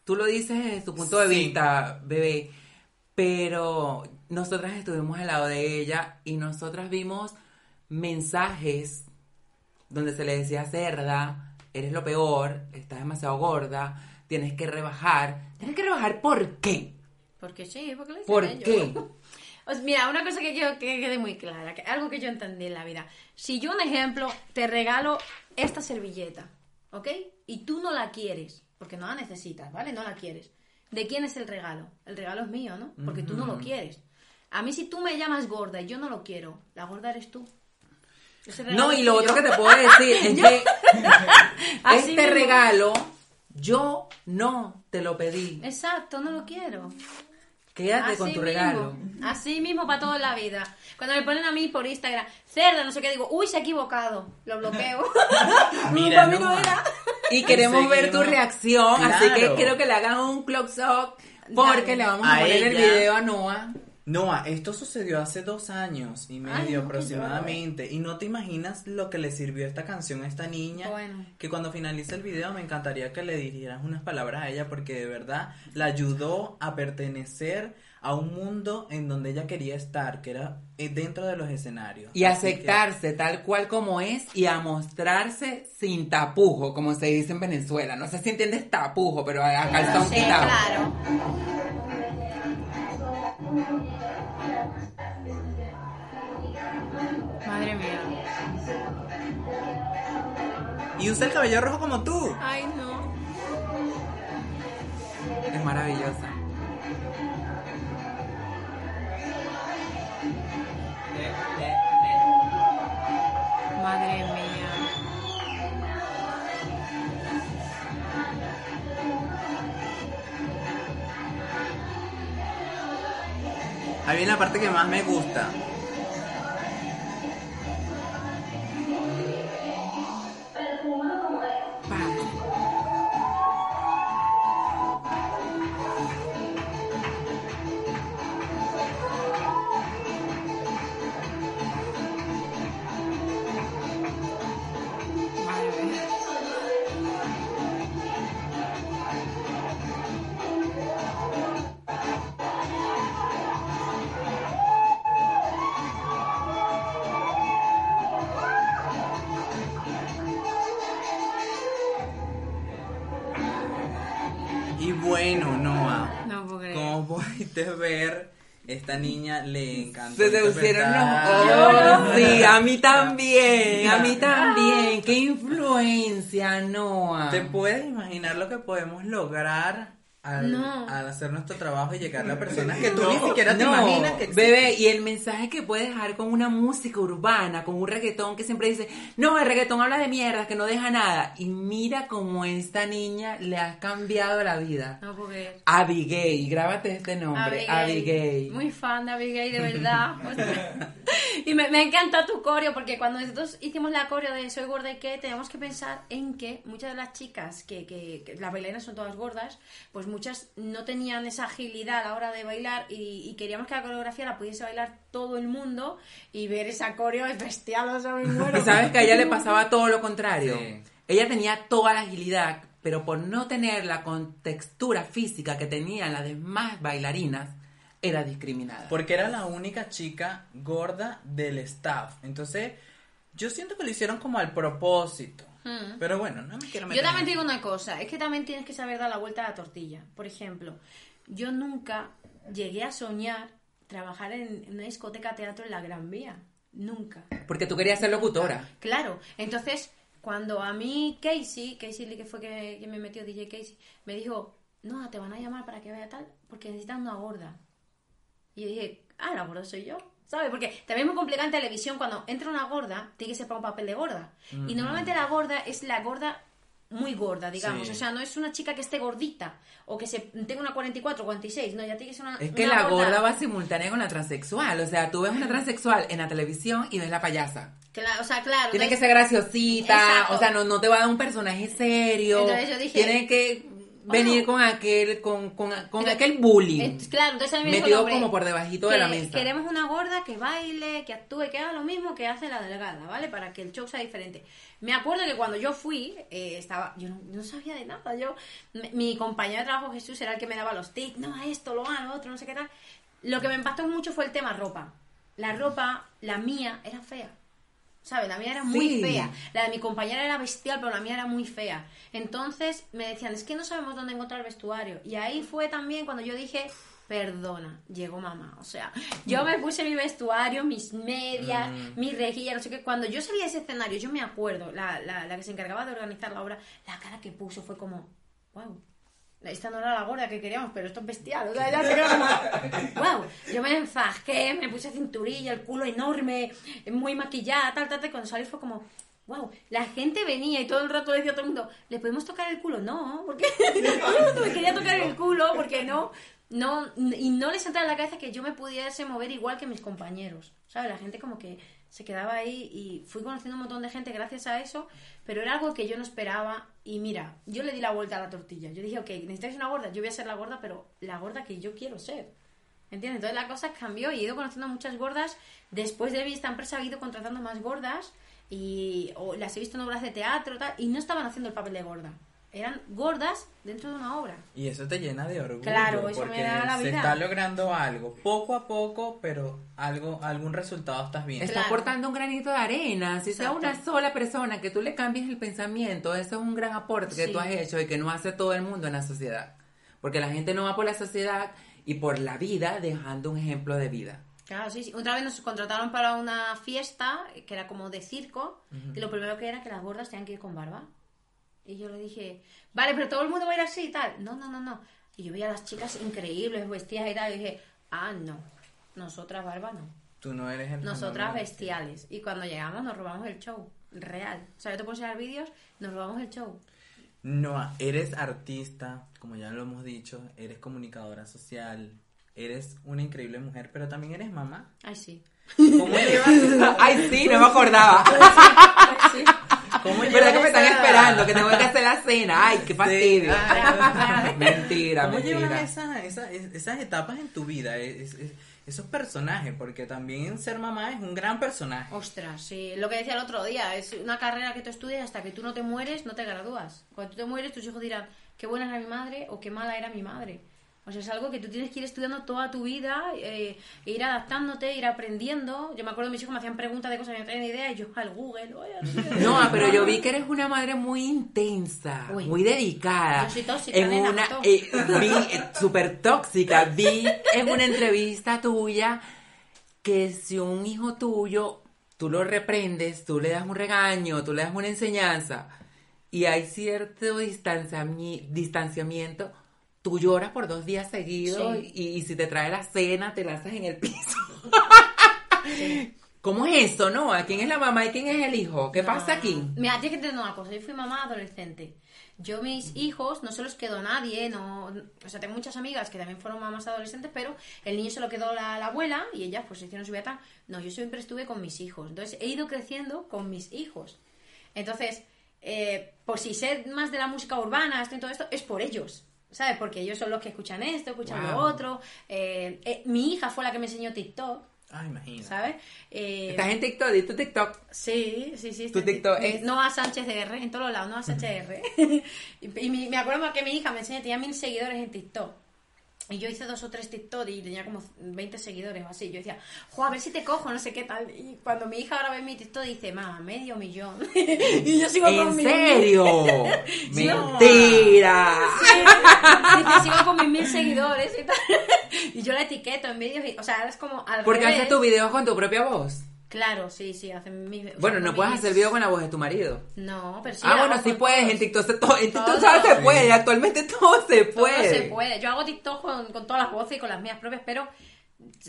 tú lo dices desde tu punto de Sí. vista, bebé, pero nosotras estuvimos al lado de ella y nosotras vimos mensajes donde se le decía cerda, eres lo peor, estás demasiado gorda, tienes que rebajar. ¿Tienes que rebajar por qué? Porque sí, porque lo dicen ¿Por qué? Mira, una cosa que quiero que quede muy clara, que algo que yo entendí en la vida. Si yo, un ejemplo, te regalo esta servilleta, ¿ok? Y tú no la quieres, porque no la necesitas, ¿vale? No la quieres. ¿De quién es el regalo? El regalo es mío, ¿no? Porque tú no lo quieres. A mí si tú me llamas gorda y yo no lo quiero, la gorda eres tú. No, y lo otro que te puedo decir es que Así este mismo. regalo yo no te lo pedí. Exacto, no lo quiero. Quédate con Así tu mismo, regalo. Así mismo para toda la vida. Cuando me ponen a mí por Instagram, cerda, no sé qué, digo, uy, se ha equivocado. Lo bloqueo. Mira, Para mí no no. era. Y queremos ver tu reacción, así que quiero que le hagan un clock up porque Dale. le vamos a, A poner el video a Noah. Noah, esto sucedió hace dos años y medio Ay, aproximadamente. Y no te imaginas lo que le sirvió esta canción a esta niña. Bueno. Que cuando finalice el video me encantaría que le dirigieras unas palabras a ella porque de verdad la ayudó a pertenecer a un mundo en donde ella quería estar, que era eh, dentro de los escenarios. Y Así que- aceptarse tal cual como es y a mostrarse sin tapujo, como se dice en Venezuela. No sé si entiendes tapujo, pero a calzón Sí, quitado. claro. Madre mía. Y usa el cabello rojo como tú. Ay, no. Es maravillosa. Madre mía. Ahí viene la parte que más me gusta. Pudiste ver, esta niña le encantó. Se te pusieron los ojos. Sí, a mí también, a mí también. Qué influencia, Noah. ¿Te puedes imaginar lo que podemos lograr al, No. al hacer nuestro trabajo y llegar a personas que tú ni siquiera te No, imaginas que existen? bebé, y el mensaje que puedes dejar con una música urbana, con un reggaetón que siempre dice, no, el reggaetón habla de mierda, que no deja nada. Y mira cómo esta niña le ha cambiado la vida. No creer. Abigail, grábate este nombre, Abigail. Muy fan de Abigail, de verdad. O sea, y me, me encanta tu coreo, porque cuando nosotros hicimos la coreo de Soy gorda y qué, teníamos que pensar en que muchas de las chicas, que, que, que las bailarinas son todas gordas, pues muchas no tenían esa agilidad a la hora de bailar y, y queríamos que la coreografía la pudiese bailar todo el mundo y ver esa coreo es bestial, o sea, me muero. Y sabes que a ella le pasaba todo lo contrario. Sí. Ella tenía toda la agilidad, pero por no tener la contextura física que tenían las demás bailarinas, era discriminada. Porque era la única chica gorda del staff. Entonces, yo siento que lo hicieron como al propósito. Mm. Pero bueno, no me quiero meter Yo también en digo una cosa, es que también tienes que saber dar la vuelta a la tortilla. Por ejemplo, yo nunca llegué a soñar trabajar en una discoteca teatro en la Gran Vía. Nunca. Porque tú querías ser locutora. Claro. Entonces, cuando a mí Casey, Casey que fue que, que me metió DJ Casey, me dijo, no, te van a llamar para que vaya tal, porque necesitan una gorda. Y yo dije, ah, la gorda soy yo. ¿Sabes? Porque también es muy complicado en televisión cuando entra una gorda, tiene que ser para un papel de gorda. Y normalmente la gorda es la gorda muy gorda, digamos. Sí. O sea, no es una chica que esté gordita o que se tenga una 44, 46. No, ya tiene que ser una. Es que una la gorda va simultánea con la transexual. O sea, tú ves una transexual en la televisión y ves la payasa. Cla- o sea, claro. Tiene que ser graciosita, Exacto. o sea, no, no te va a dar un personaje serio. Entonces yo dije, tiene que venir con aquel, con, con, con Pero- aquel bullying. Claro, entonces a mí me metido hombre, como por debajito de que la mesa. Queremos una gorda que baile, que actúe, que haga lo mismo que hace la delgada, ¿vale? Para que el show sea diferente. Me acuerdo que cuando yo fui, eh, estaba, yo no, sabía de nada. Yo, mi, mi compañero de trabajo Jesús era el que me daba los tips, no, esto, lo a lo otro, no sé qué tal. Lo que me impactó mucho fue el tema ropa. La ropa, la mía, era fea. ¿Sabes? La mía era muy Sí. fea. La de mi compañera era bestial, pero la mía era muy fea. Entonces me decían, es que no sabemos dónde encontrar vestuario. Y ahí fue también cuando yo dije, perdona, llegó mamá. O sea, yo me puse mi vestuario, mis medias, mi rejilla, no sé qué. Cuando yo salí de ese escenario, yo me acuerdo, la, la, la que se encargaba de organizar la obra, la cara que puso fue como, wow. Esta no era la gorda que queríamos, pero esto es bestial. O sea, ya se quedó como, wow. Yo me enfajé, me puse cinturilla, el culo enorme, muy maquillada, tal, tal, tal. Cuando salí fue como, wow. La gente venía y todo el rato le decía a todo el mundo, ¿le podemos tocar el culo? No, porque todo el mundo me quería tocar el culo, porque no. No, y no les entraba en la cabeza que yo me pudiese mover igual que mis compañeros. ¿Sabes? La gente como que se quedaba ahí y fui conociendo un montón de gente gracias a eso, pero era algo que yo no esperaba. Y mira, yo le di la vuelta a la tortilla. Yo dije, ok, necesitáis una gorda, yo voy a ser la gorda, pero la gorda que yo quiero ser. ¿Entiendes? Entonces la cosa cambió y he ido conociendo muchas gordas. Después de esta empresa he ido contratando más gordas y o las he visto en obras de teatro y no estaban haciendo el papel de gorda. Eran gordas dentro de una obra. Y eso te llena de orgullo. Claro, eso me porque da la se vida. está logrando algo, poco a poco, pero algo, algún resultado estás viendo. Estás Claro. aportando un granito de arena. Si sea Exacto. una sola persona que tú le cambies el pensamiento, eso es un gran aporte que Sí. tú has hecho y que no hace todo el mundo en la sociedad. Porque la gente no va por la sociedad y por la vida dejando un ejemplo de vida. Claro, sí, sí. Otra vez nos contrataron para una fiesta que era como de circo y lo primero que era que las gordas tenían que ir con barba. Y yo le dije, vale, pero todo el mundo va a ir así y tal. No, no, no, no. Y yo veía a las chicas increíbles, vestidas y tal. Y dije, ah, no. Nosotras barba no. Tú no eres el Nosotras fenómeno. bestiales. Y cuando llegamos nos robamos el show. Real. O sea, yo te puedo enseñar vídeos, nos robamos el show. No, eres artista, como ya lo hemos dicho, eres comunicadora social, eres una increíble mujer, pero también eres mamá. Ay, sí. ¿Cómo llevas? Ay, sí, no me acordaba. Ay, sí. ¿Cómo es que me están esperando, que tengo que hacer la cena. Ay, qué fastidio. ay. mentira, ¿Cómo llevas mentira. esa- esa- es- esas etapas en tu vida? Es- es- esos personajes, porque también ser mamá es un gran personaje. Ostras, sí. Lo que decía el otro día, es una carrera que tú estudias hasta que tú no te mueres, no te gradúas. Cuando tú te mueres, tus hijos dirán, qué buena era mi madre o qué mala era mi madre. O sea, es algo que tú tienes que ir estudiando toda tu vida, eh, e ir adaptándote, ir aprendiendo. Yo me acuerdo mis hijos me hacían preguntas de cosas que no tenían ni idea y yo al Google. "Oye, no sé". No, pero yo vi que eres una madre muy intensa, Uy. muy dedicada. Yo soy tóxica, en nena, una eh, vi eh, súper tóxica. Vi en una entrevista tuya que si un hijo tuyo tú lo reprendes, tú le das un regaño, tú le das una enseñanza y hay cierto distanciami- distanciamiento, tú lloras por dos días seguidos Sí. y, y si te trae la cena te lanzas en el piso. ¿Cómo es eso, no? ¿A quién es la mamá y quién es el hijo? ¿Qué pasa aquí? Mira, tienes que entender una cosa. Yo fui mamá adolescente. Yo, mis hijos, no se los quedó nadie. no O sea, tengo muchas amigas que también fueron mamás adolescentes, pero el niño se lo quedó la, la abuela y ellas pues hicieron su vida tal. No, yo siempre estuve con mis hijos. Entonces, he ido creciendo con mis hijos. Entonces, eh, por si sé más de la música urbana, esto y todo esto, es por ellos. ¿Sabes? Porque ellos son los que escuchan esto, escuchan lo Wow. otro. Eh, eh, mi hija fue la que me enseñó TikTok, Ah, imagínate. ¿sabes? Eh, Estás en TikTok, di tu TikTok. Sí, sí, sí. Tu TikTok es- Noah Sánchez R, en todos lados, Noah Sánchez R. y y me, me acuerdo que mi hija me enseñó, tenía mil seguidores en TikTok. Y yo hice dos o tres TikTok y tenía como 20 seguidores o así. Yo decía, jo, a ver si te cojo, no sé qué tal. Y cuando mi hija ahora ve mi TikTok dice, mamá, medio millón. y yo sigo con ¿En mi serio? Sí. Mentira. Dice, sigo con mis mil seguidores y tal. y yo la etiqueto en vídeos. O sea, es como al Porque haces tus videos con tu propia voz. Claro, sí, sí, hacen mis... Bueno, no puedes hacer video con la voz de tu marido. No, pero sí. ah, bueno, sí puedes. todos. En TikTok, se, todo, en TikTok Todo. se puede. Actualmente todo se Todo puede. se puede. Yo hago TikTok con, con todas las voces y con las mías propias, pero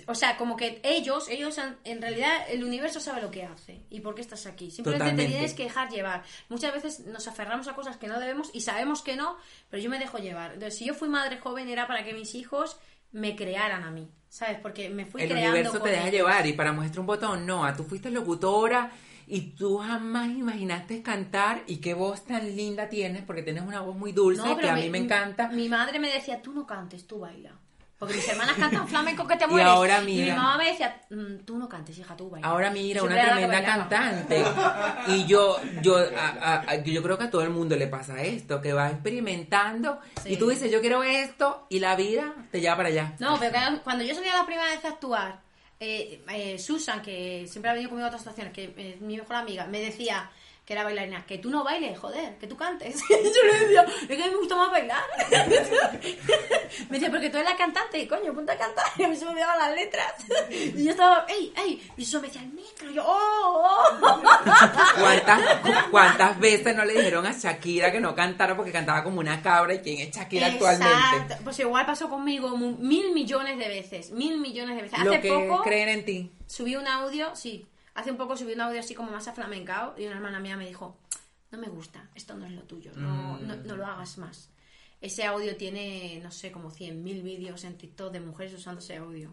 O sea, como que ellos, ellos han- en realidad el universo sabe lo que hace y por qué estás aquí. Simplemente Totalmente. te tienes que dejar llevar. Muchas veces nos aferramos a cosas que no debemos y sabemos que no, pero yo me dejo llevar. Entonces, si yo fui madre joven era para que mis hijos me crearan a mí, ¿sabes? Porque me fui el creando universo con te deja ellos. llevar y para muestra un botón, no, tú fuiste locutora y tú jamás imaginaste cantar y qué voz tan linda tienes porque tienes una voz muy dulce No, que a mi- mí me encanta. Mi madre me decía, tú no cantes, tú baila. Porque mis hermanas cantan flamenco que te Y mueres. Y mi mamá me decía, "Mm, tú no cantes, hija, tú baila. Ahora mira, Siempre una tremenda cantante. Y yo, yo, a- a- a- yo creo que a todo el mundo le pasa esto, que va experimentando Sí. y tú dices, yo quiero esto y la vida te lleva para allá. No, pero cuando yo salía la primera vez a actuar, eh, eh, Susan, que siempre ha venido conmigo a otras situaciones, que es mi mejor amiga, me decía que era bailarina, que tú no bailes, joder, que tú cantes. Y yo le decía, es que a mí me gusta más bailar. me decía, porque tú eres la cantante, y coño, ponte a cantar. Y a mí se me olvidaban las letras. Y yo estaba, ey, ey, y eso me decía, el micro, y yo, oh, oh. ¿Cuántas, ¿Cuántas veces no le dijeron a Shakira que no cantara porque cantaba como una cabra y quién es Shakira actualmente? Pues igual pasó conmigo mil millones de veces, mil millones de veces. Hace Lo que poco creen en ti. subí un audio, sí, hace un poco subí un audio así como más aflamencado y una hermana mía me dijo, no me gusta, esto no es lo tuyo, no, no, no lo hagas más. Ese audio tiene, no sé, como 100.000 vídeos en TikTok de mujeres usando ese audio.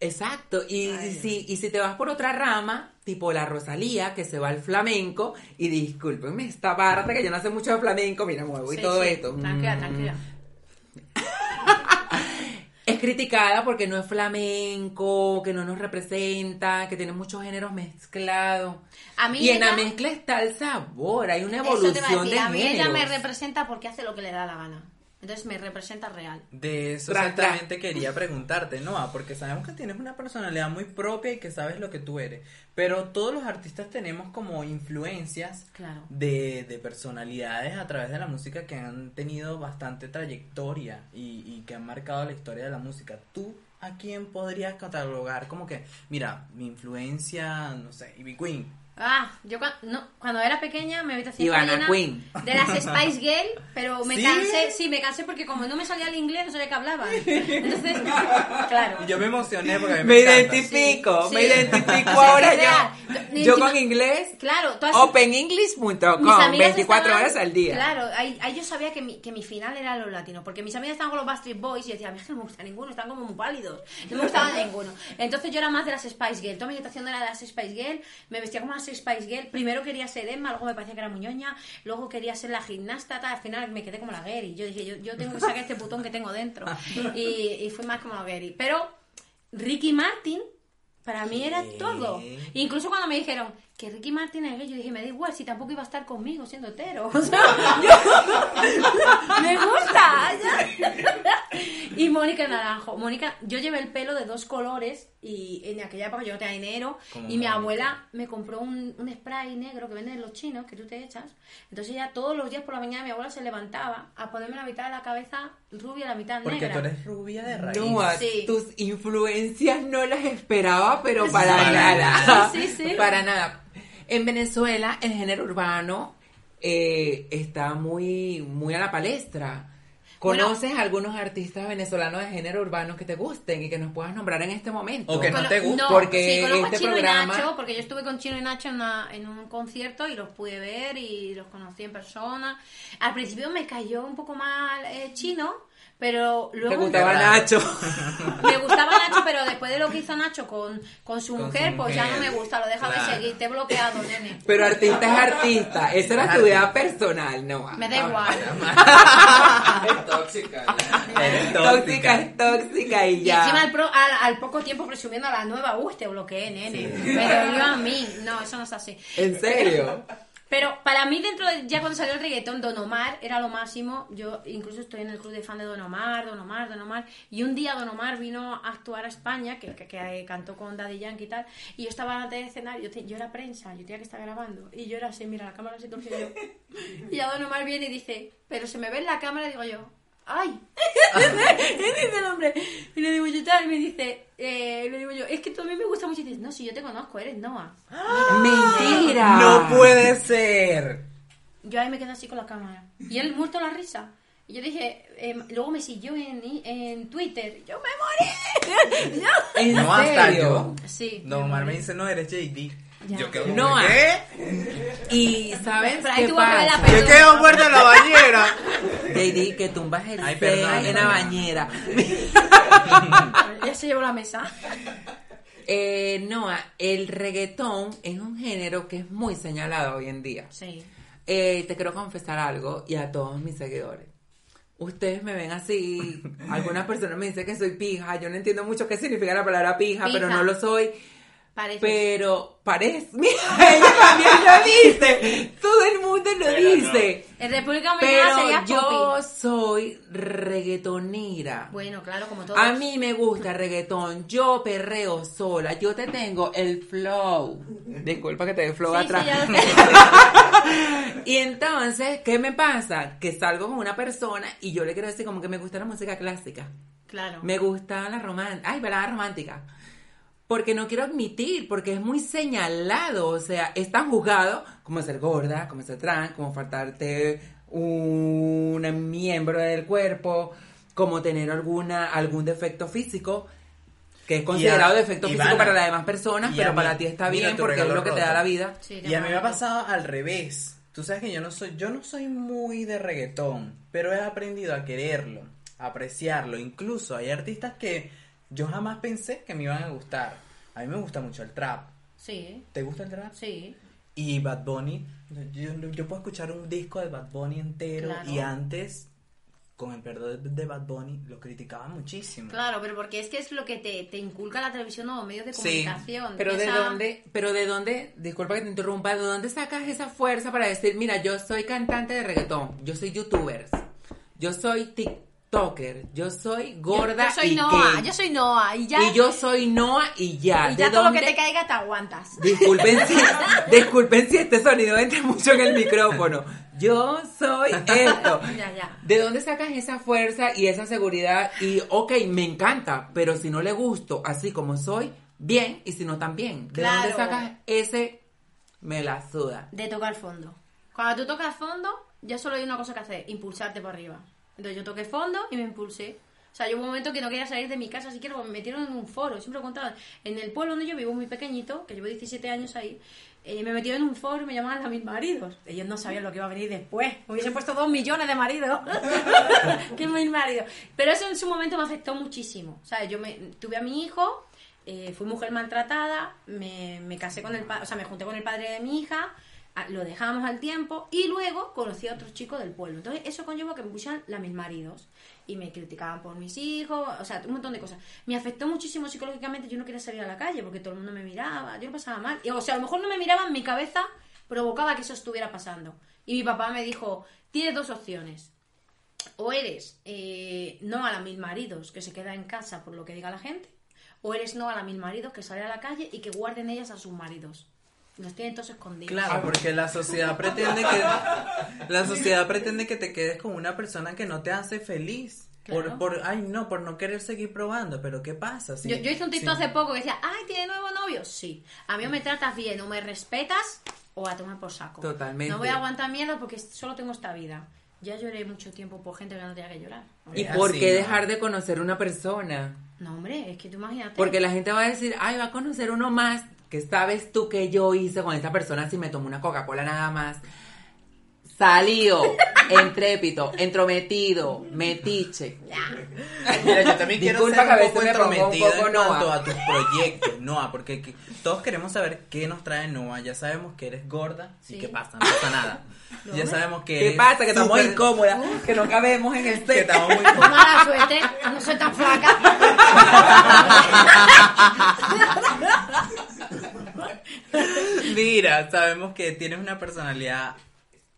Exacto, y Ay, si, y si te vas por otra rama, tipo la Rosalía, que se va al flamenco, y discúlpenme, esta parte que yo no sé mucho de flamenco, mira, muevo y todo sí, esto. Tranquila, mm, tranquila. Es criticada porque no es flamenco, que no nos representa, que tiene muchos géneros mezclados. A mí y en la mezcla está el sabor, hay una evolución decir, de a mí ella me representa porque hace lo que le da la gana. Entonces me representa real. De eso Tra, tra. exactamente quería preguntarte, Noah, porque sabemos que tienes una personalidad muy propia y que sabes lo que tú eres. Pero todos los artistas tenemos como influencias Claro. de, de personalidades a través de la música que han tenido bastante trayectoria y, y que han marcado la historia de la música. ¿Tú a quién podrías catalogar como que, mira, mi influencia, no sé, Ivy Queen? Ah, yo cua- no, cuando era pequeña me había siempre Ivana llena Queen. de las Spice Girl, pero me ¿Sí? cansé, sí, me cansé porque como no me salía el inglés, no sabía que hablaban. Entonces, claro. Yo me emocioné porque a mí Me me, encanta. identifico, Sí, me sí. identifico O sea, ahora es real. yo. Yo con inglés, Claro, openenglish.com, mis amigas 24 estaban- horas al día. Claro, ahí, ahí yo sabía que mi, que mi final era los latinos, porque mis amigas estaban con los Backstreet Boys y yo decía, a mí es que no me gusta ninguno, están como muy pálidos, no me gustaba ninguno. Entonces yo era más de las Spice Girl, toda mi orientación era de las Spice Girl, me vestía como las Spice Girl, primero quería ser Emma, luego me parecía que era muñoña, luego quería ser la gimnasta, tal, al final me quedé como la Gary, yo dije, yo, yo tengo que sacar este putón que tengo dentro, y, y fui más como la Gary. Pero Ricky Martin, para mí era todo. Incluso cuando me dijeron que Ricky Martin es gay, yo dije, me da igual, si tampoco iba a estar conmigo siendo hetero. O sea, yo- me gusta. ya. y Mónica Naranjo. Mónica, yo llevé el pelo de dos colores y en aquella época yo no tenía dinero y mi abuela me compró un, un spray negro que venden los chinos que tú te echas. Entonces ya todos los días por la mañana mi abuela se levantaba a ponerme la mitad de la cabeza rubia y la mitad Porque negra. tú eres rubia de raíz. Noah, Sí. tus influencias no las esperaba, pero para nada. nada. Sí, sí, sí. Para nada. En Venezuela, el género urbano eh, está muy, muy a la palestra. Bueno. ¿Conoces algunos artistas venezolanos de género urbano que te gusten y que nos puedas nombrar en este momento? O que no te gusta. Porque sí, conozco este a Chino programa- y Nacho, porque yo estuve con Chino y Nacho en, una- en un concierto y los pude ver y los conocí en persona. Al principio me cayó un poco mal eh, Chino, pero luego... ¿Te gustaba raro. Nacho? Me gustaba Nacho, pero después de lo que hizo Nacho con, con su Con mujer, su pues ya no me gusta, lo deja Claro. de seguir, te he bloqueado, nene. Pero artista es artista. Esa era tu vida personal, no. Me da igual. Es tóxica. Eres Tóxica es tóxica y Y ya. encima al, pro- al, al poco tiempo presumiendo a la nueva, uy, te bloqueé, nene. Pero yo a mí, no, eso no es así. ¿En serio? Pero para mí, dentro de, ya cuando salió el reggaetón, Don Omar era lo máximo. Yo incluso estoy en el club de fan de Don Omar, Don Omar, Don Omar. Y un día Don Omar vino a actuar a España, que, que, que cantó con Daddy Yankee y tal. Y yo estaba delante del escenario, yo, te- yo era prensa, yo tenía que estar grabando. Y yo era así, mira, la cámara se torció yo. Y ya Don Omar viene y dice, pero se me ve en la cámara, digo yo. ¡Ay! y dice el hombre. Y le digo yo tal, y me dice, eh, le digo yo, es que tú a mí me gusta mucho. Y dices, no, si yo te conozco, eres Noah. Mentira. No puede ser. Yo ahí me quedé así con la cámara. Y él muerto la risa. Y yo dije, eh, luego me siguió en, en Twitter. Yo me morí. ¿En No, hasta yo. Sí. No, Omar me dice, no, eres JD. Ya. Yo quedo No, como. ¿qué? Y ¿sabes Pero ahí qué tuvo que ver la pasa? película. Yo quedo muerta en la bañera. JD, que tumbas el Ay, perdón, en la perdón. bañera. Ya se llevó la mesa. Eh, Noah, el reggaetón es un género que es muy señalado hoy en día. Sí. Eh, te quiero confesar algo y a todos mis seguidores. Ustedes me ven así, algunas personas me dicen que soy pija, yo no entiendo mucho qué significa la palabra pija, pero no lo soy. Parece. Pero parece, mira, ella también lo dice, todo el mundo lo Pero no. dice. En República Dominicana Pero sería yo soy reggaetonera. Bueno, claro, como todos. A mí me gusta el reggaetón, yo perreo sola, yo te tengo el flow. Disculpa que te dé flow Sí, atrás. sí, ya lo sé. y entonces, ¿qué me pasa? Que salgo con una persona y yo le quiero decir como que me gusta la música clásica. Claro. Me gusta la romántica. Ay, balada romántica. Porque no quiero admitir, porque es muy señalado. O sea, es tan juzgado como ser gorda, como ser trans, como faltarte un miembro del cuerpo, como tener alguna algún defecto físico, que es considerado a- defecto Ivana, físico para las demás personas, pero mí- para ti está bien porque es lo que te da la vida. Sí, Y a mí me ha pasado al revés. Tú sabes que yo no soy, yo no soy muy de reggaetón, pero he aprendido a quererlo, a apreciarlo. Incluso hay artistas que yo jamás pensé que me iban a gustar. A mí me gusta mucho el trap. Sí, ¿Te gusta el trap? sí. Y Bad Bunny, yo, yo puedo escuchar un disco de Bad Bunny entero Claro. y antes, con el perdón de, de Bad Bunny, lo criticaba muchísimo. Claro, pero porque es que es lo que te, te inculca la televisión o medios de Sí, comunicación. Pero de dónde, pero de dónde, disculpa que te interrumpa, ¿de dónde sacas esa fuerza para decir, mira, yo soy cantante de reggaetón, yo soy youtuber, yo soy tiktoker, yo soy gorda yo, yo soy y Noah, gay, yo soy Noah y ya, y yo soy Noah y ya. y ¿De ya todo lo dónde? que te caiga te aguantas. Disculpen si, disculpen si este sonido entra mucho en el micrófono. Yo soy esto. Ya, ya. ¿De dónde sacas esa fuerza y esa seguridad? Y, ok, me encanta, pero si no le gusto así como soy, bien, y si no, también. ¿De dónde Claro. sacas ese me la suda? De tocar fondo. Cuando tú tocas fondo, ya solo hay una cosa que hacer, impulsarte para arriba. Entonces yo toqué fondo y me impulsé. O sea, yo hubo un momento que no quería salir de mi casa siquiera, porque me metieron en un foro, siempre lo he contado. En el pueblo donde yo vivo, muy pequeñito, que llevo 17 años ahí, eh, me metieron en un foro y me llamaban a mis maridos. Ellos no sabían lo que iba a venir después. Me hubiesen puesto dos millones de maridos. que mil maridos. Pero eso en su momento me afectó muchísimo. O sea, yo me, tuve a mi hijo, eh, fui mujer maltratada, me, me casé con el o sea, me junté con el padre de mi hija, lo dejamos al tiempo y luego conocí a otros chicos del pueblo. Entonces eso conllevó que me pusieran la mis maridos y me criticaban por mis hijos, o sea, un montón de cosas. Me afectó muchísimo psicológicamente, yo no quería salir a la calle porque todo el mundo me miraba, yo lo pasaba mal. O sea, a lo mejor no me miraban, mi cabeza provocaba que eso estuviera pasando. Y mi papá me dijo, tienes dos opciones. O eres eh, no a la mil maridos que se queda en casa por lo que diga la gente, o eres no a la mil maridos que sale a la calle y que guarden ellas a sus maridos. Los tienen todos escondidos. Claro, porque la sociedad pretende que la sociedad pretende que te quedes con una persona que no te hace feliz. Claro. Por, por, ay no, por no querer seguir probando, pero ¿qué pasa? Si- Yo, yo hice un TikTok si- hace poco que decía, ay, ¿tiene nuevo novio? Sí. A mí o me tratas bien o me respetas o a tomar por saco. Totalmente. No voy a aguantar mierda porque solo tengo esta vida. Ya lloré mucho tiempo por gente que no tenía que llorar. ¿Y Es por así, qué ¿no? dejar de conocer una persona? No, hombre, es que tú imagínate. Porque la gente va a decir, ay, va a conocer uno más, que sabes tú que yo hice con esta persona si me tomo una Coca-Cola nada más. Salido, entrépito, entrometido, metiche. Mira, yo también quiero Disculpa ser un poco entrometido poco en cuanto Noah. a tus proyectos, Noah, porque que- todos queremos saber qué nos trae Noah. Ya sabemos que eres gorda Sí. qué pasa, no pasa nada. No, ya sabemos que ¿Qué eres pasa? Que estamos súper- incómodas, que no cabemos en el que set. estamos muy Pues mala suerte, no soy tan flaca. Mira, sabemos que tienes una personalidad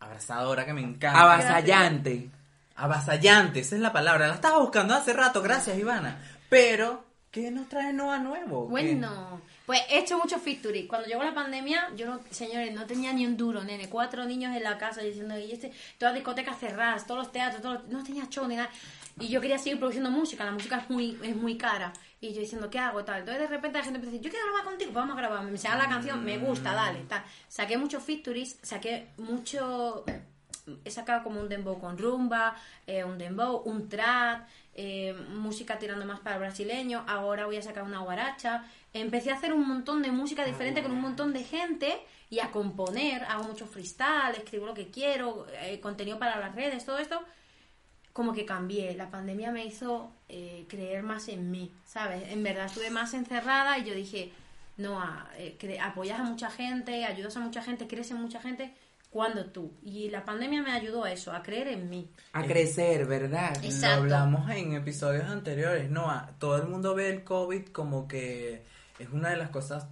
abrazadora que me encanta. Avasallante. Avasallante, esa es la palabra. La estaba buscando hace rato, gracias Ivana. Pero, ¿qué nos trae Noah nuevo? ¿Qué? Bueno, pues he hecho muchos featuring. Cuando llegó la pandemia, yo no, señores, no tenía ni un duro, nene. Cuatro niños en la casa diciendo, y este, todas las discotecas cerradas, todos los teatros, todos los- no tenía show ni nada. Y yo quería seguir produciendo música, la música es muy, es muy cara. Y yo diciendo, ¿qué hago? Tal. Entonces de repente la gente empieza a decir, yo quiero grabar contigo, pues vamos a grabar. Me enseñan la canción, me gusta, dale, tal. Saqué muchos featurings, saqué mucho he sacado como un dembow con rumba, eh, un dembow, un trap, eh, música tirando más para el brasileño, ahora voy a sacar una guaracha. Empecé a hacer un montón de música diferente con un montón de gente y a componer, hago mucho freestyle, escribo lo que quiero, eh, contenido para las redes, todo esto como que cambié. La pandemia me hizo eh, creer más en mí, ¿sabes? En verdad estuve más encerrada y yo dije, no, a- eh, apoyas a mucha gente, ayudas a mucha gente, crees en mucha gente, cuando tú. Y la pandemia me ayudó a eso, a creer en mí. A crecer, ¿verdad? Lo Exacto. hablamos en episodios anteriores, no, todo el mundo ve el COVID como que es una de las cosas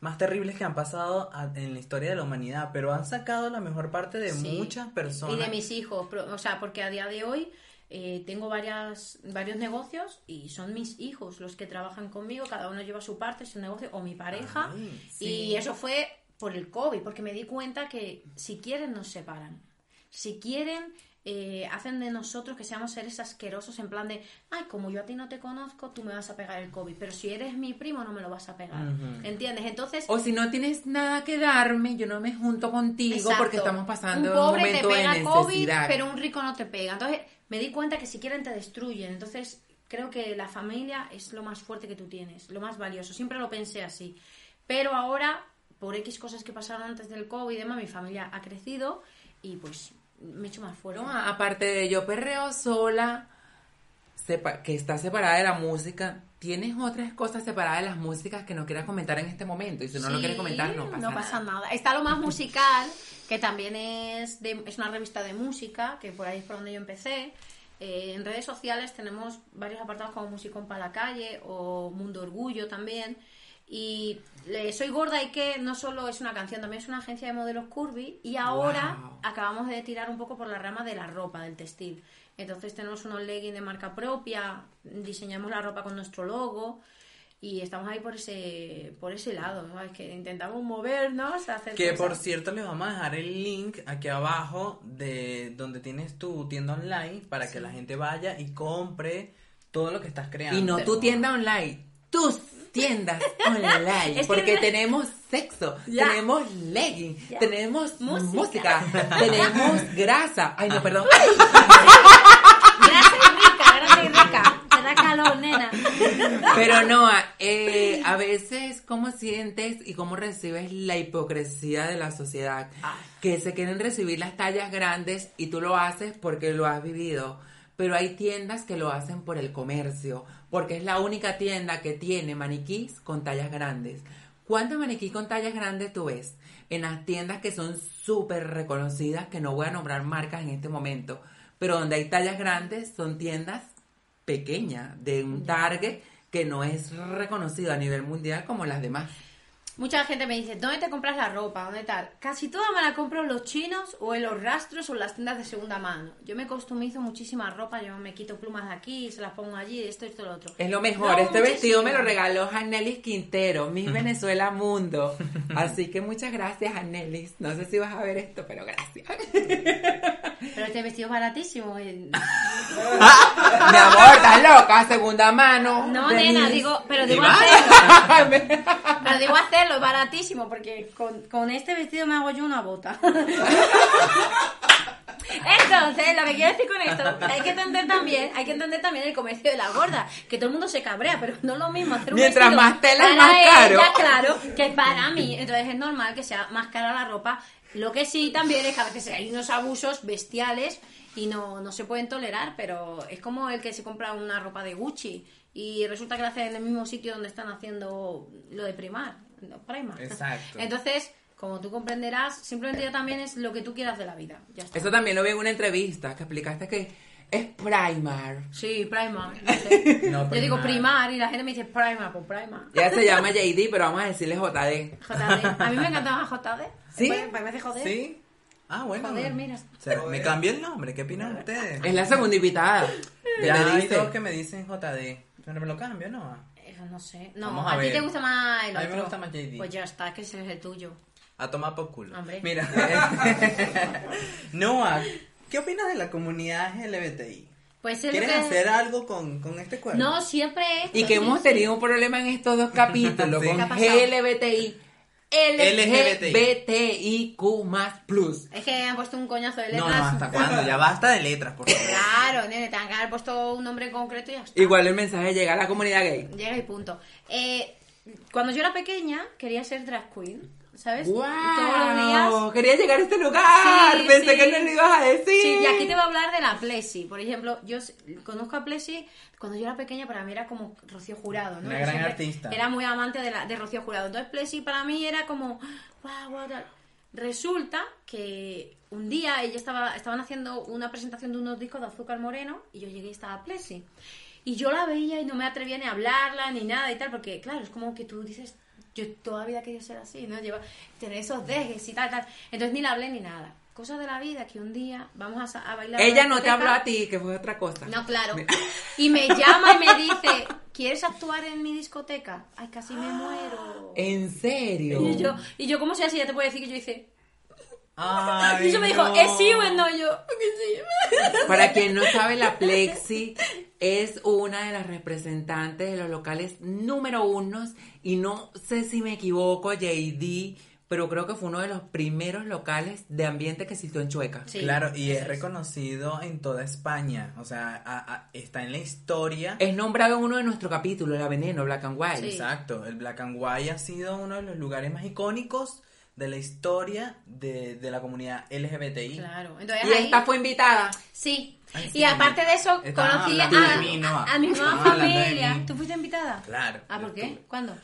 más terribles que han pasado en la historia de la humanidad, pero han sacado la mejor parte de Sí. muchas personas. Y de mis hijos, o sea, porque a día de hoy eh, tengo varias, varios negocios y son mis hijos los que trabajan conmigo, cada uno lleva su parte, su negocio o mi pareja. Ay, sí. Y eso fue por el COVID, porque me di cuenta que si quieren nos separan. Si quieren, eh, hacen de nosotros que seamos seres asquerosos en plan de, ay, como yo a ti no te conozco, tú me vas a pegar el COVID, pero si eres mi primo no me lo vas a pegar. ¿Entiendes? Entonces, O si no tienes nada que darme, yo no me junto contigo Exacto. porque estamos pasando un un, pobre momento te de pega necesidad. COVID, pero un rico no te pega. Entonces me di cuenta que si quieren te destruyen. Entonces creo que la familia es lo más fuerte que tú tienes, lo más valioso. Siempre lo pensé así. Pero ahora, por X cosas que pasaron antes del COVID y demás, mi familia ha crecido y pues me he hecho más fuerte. No, aparte de yo perreo sola, sepa- que está separada de la música, tienes otras cosas separadas de las músicas que no quieras comentar en este momento. Y si no lo Sí, quieres comentar, no pasa, nada. nada. Está lo más musical, que también es, de- es una revista de música, que por ahí es por donde yo empecé. Eh, en redes sociales tenemos varios apartados como Musicón para la calle o Mundo Orgullo también. Y le- Soy Gorda y que no solo es una canción, también es una agencia de modelos curvy. Y ahora Wow. acabamos de tirar un poco por la rama de la ropa, del textil. Entonces tenemos unos leggings de marca propia, diseñamos la ropa con nuestro logo y estamos ahí por ese por ese lado, ¿no? Es que intentamos movernos, hacer Que por cierto les vamos a dejar el link aquí abajo de donde tienes tu tienda online para que la gente vaya y compre todo lo que estás creando. Y no tu tienda online, tus tiendas online. Es porque tenemos sexo, Ya. tenemos leggings, Ya. tenemos Música. música, tenemos grasa. Ay, no, perdón. Grasa y rica, grasa y rica. Da calor, nena. Pero no, eh, a veces, ¿cómo sientes y cómo recibes la hipocresía de la sociedad? Que se quieren recibir las tallas grandes y tú lo haces porque lo has vivido. Pero hay tiendas que lo hacen por el comercio, porque es la única tienda que tiene maniquís con tallas grandes. ¿Cuántos maniquís con tallas grandes tú ves? En las tiendas que son súper reconocidas, que no voy a nombrar marcas en este momento, pero donde hay tallas grandes son tiendas pequeña, de un target que no es reconocido a nivel mundial como las demás. Mucha gente me dice, ¿dónde te compras la ropa? ¿Dónde tal? Casi toda me la compro en los chinos o en los rastros o en las tiendas de segunda mano. Yo me customizo muchísima ropa, yo me quito plumas de aquí, se las pongo allí, esto, esto, lo otro. Es lo mejor. No, este vestido me lo regaló Janelis Quintero, Miss Venezuela Mundo. Así que muchas gracias, Janelis. No sé si vas a ver esto, pero gracias. Pero este vestido es baratísimo. Mi amor, estás loca, segunda mano. No, de nena, digo, pero ¿Y digo va? hacerlo. Pero digo hacerlo, es baratísimo, porque con, con este vestido me hago yo una bota. Entonces, lo que quiero decir con esto, hay que entender también, hay que entender también el comercio de la gorda, que todo el mundo se cabrea, pero no es lo mismo hacer un Mientras más tela es más caro. ella, claro, que para mí. Entonces es normal que sea más cara la ropa. Lo que sí también es que a veces hay unos abusos bestiales y no, no se pueden tolerar, pero es como el que se compra una ropa de Gucci y resulta que la hacen en el mismo sitio donde están haciendo lo de Primar. no, Primark. Exacto. Entonces, como tú comprenderás, simplemente ya también es lo que tú quieras de la vida. Ya está. Eso también lo vi en una entrevista que explicaste que es Primar. Sí, Primark. no sé. No, Yo digo. Primar y la gente me dice Primark, pues Primark. Ella se llama JD, pero vamos a decirle JD. JD. A mí me encantaba JD. ¿Sí? Pues, Me parece joder. ¿Sí? Ah, bueno. Joder, mira. Se- me cambié el nombre, ¿qué opinan ustedes? Es la segunda invitada. que Ya le hay dice. dos que me dicen JD. Pero me lo cambio, ¿no? Eso no sé. No, Vamos a a, ti te gusta más el A mí me otro. gusta más JD. Pues ya está, que ese es el tuyo. A tomar por culo. Hombre. Mira. Noah, ¿qué opinas de la comunidad LGBTI? Pues es lo ¿Quieres que... hacer algo con, con este cuerpo? No, siempre es... Y que hemos tenido un problema en estos dos capítulos Sí. con. GLBTI. LGBTIQ más plus. Es que han puesto un coñazo de No, letras. no, ¿hasta cuándo? Ya basta de letras, por favor. Claro, nene, te han que haber puesto un nombre concreto y ya está. Igual el mensaje llega a la comunidad gay. Llega y punto. Eh, cuando yo era pequeña, quería ser drag queen, ¿sabes? Y Todos los días. ¡Wow! Quería llegar a este lugar. Sí, Pensé sí. que no lo ibas a decir. Sí, y aquí te voy a hablar de la Plessy. Por ejemplo, yo conozco a Plessy cuando yo era pequeña, para mí era como Rocío Jurado, ¿no? Una gran siempre artista. Era muy amante de, la, de Rocío Jurado. Entonces, Plessy para mí era como, wow, wow, tal. Resulta que un día ella estaba, estaban haciendo una presentación de unos discos de Azúcar Moreno y yo llegué y estaba Plessy. Y yo la veía y no me atrevía ni a hablarla ni nada y tal, porque claro, es como que tú dices, yo toda la vida quería ser así, ¿no? Llevar, tener esos dejes y tal, tal. Entonces ni la hablé ni nada. Cosas de la vida que un día vamos a, a bailar. Ella no te habló a ti, que fue otra cosa. No, claro. Y me llama y me dice, ¿quieres actuar en mi discoteca? Ay, casi me muero. ¿En serio? Y yo, y yo ¿cómo sé si ya te puedo decir que yo hice? Ay, y ella me dijo. ¿es sí o es no? Yo, sí. Para quien no sabe, la Plexi es una de las representantes de los locales número unos y no sé si me equivoco, JD, pero creo que fue uno de los primeros locales de ambiente que existió en Chueca. Sí, claro, y es es. reconocido en toda España. O sea, a- a- está en la historia. Es nombrado en uno de nuestros capítulos, La Veneno, Black and White. Sí. Exacto, el Black and White ha sido uno de los lugares más icónicos de la historia de, de la comunidad LGBTI. Claro. Entonces Y ahí, esta fue invitada. sí. Ay, sí, y aparte de eso, conocí a, mí, no. a, a mi nueva familia. mí. ¿Tú fuiste invitada? Claro. Ah, ¿por qué? ¿Cuándo?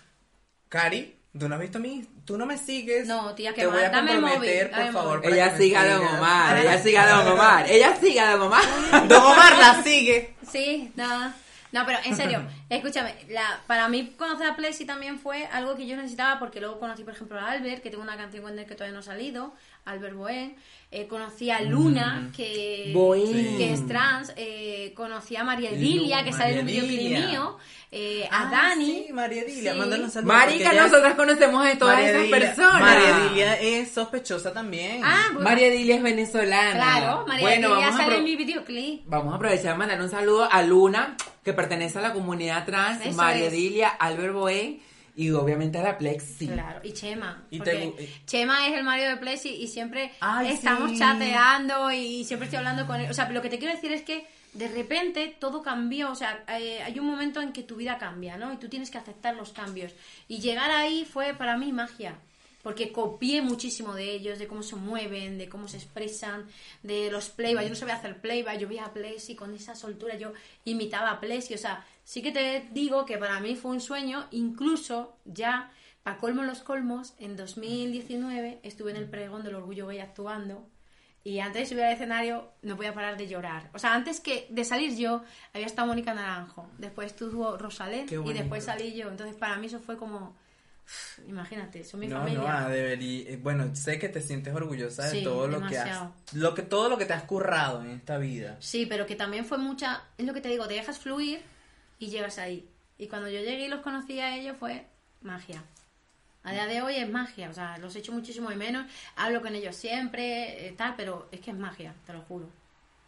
Cari, ¿tú no has visto mi? ¿Tú no me sigues? No, tía, que Te voy a comprometer, por favor. Ella sigue a Don. Omar, ella sigue a Don Omar, ella sigue a Don Omar. Don Omar la sigue. Sí, nada. No, pero en serio, escúchame, la, para mí conocer a Plessy también fue algo que yo necesitaba porque luego conocí, por ejemplo, a Albert, que tengo una canción con él que todavía no ha salido, Albert Boen, eh, conocí a Luna, que, Boen. que es trans, eh, conocí a María Lu- Edilia, que sale en un videoclip mío, eh, a Ah, Dani. Sí, María Edilia, Sí. mándale un saludo. Marica, nosotras conocemos de todas María esas personas. María Edilia es sospechosa también. Ah, pues, María Edilia es venezolana. claro, María bueno, Edilia vamos a, sale en mi videoclip. vamos a aprovechar y mandar un saludo a Luna, que pertenece a la comunidad trans, Eso María es. Edilia, Albert Boen y obviamente a la Plexi. Claro, y Chema. Y porque te y- Chema es el marido de Plessy y siempre Ay, estamos sí. chateando y siempre estoy hablando con él. O sea, lo que te quiero decir es que de repente todo cambió. O sea, eh, hay un momento en que tu vida cambia, ¿no? Y tú tienes que aceptar los cambios. Y llegar ahí fue para mí magia. Porque copié muchísimo de ellos, de cómo se mueven, de cómo se expresan, de los playback. Yo no sabía hacer playback, yo veía a Plessy con esa soltura, yo imitaba a Plessy. O sea, sí que te digo que para mí fue un sueño, incluso ya, para colmo los colmos, en 2019 estuve en el pregón del Orgullo Gay actuando. Y antes de subir al escenario no podía parar de llorar. O sea, antes que de salir yo, había estado Mónica Naranjo. Después estuvo Rosalén y después salí yo. Entonces para mí eso fue como... Imagínate, son mi no, familia. no, ah, debería, eh, bueno, sé que te sientes orgullosa de Sí, todo lo que has, lo que todo lo que te has currado en esta vida. Sí, pero que también fue mucha... Es lo que te digo, te dejas fluir y llegas ahí. Y cuando yo llegué y los conocí a ellos fue magia. A día de hoy es magia, o sea, los echo muchísimo de menos, hablo con ellos siempre, eh, tal, pero es que es magia, te lo juro.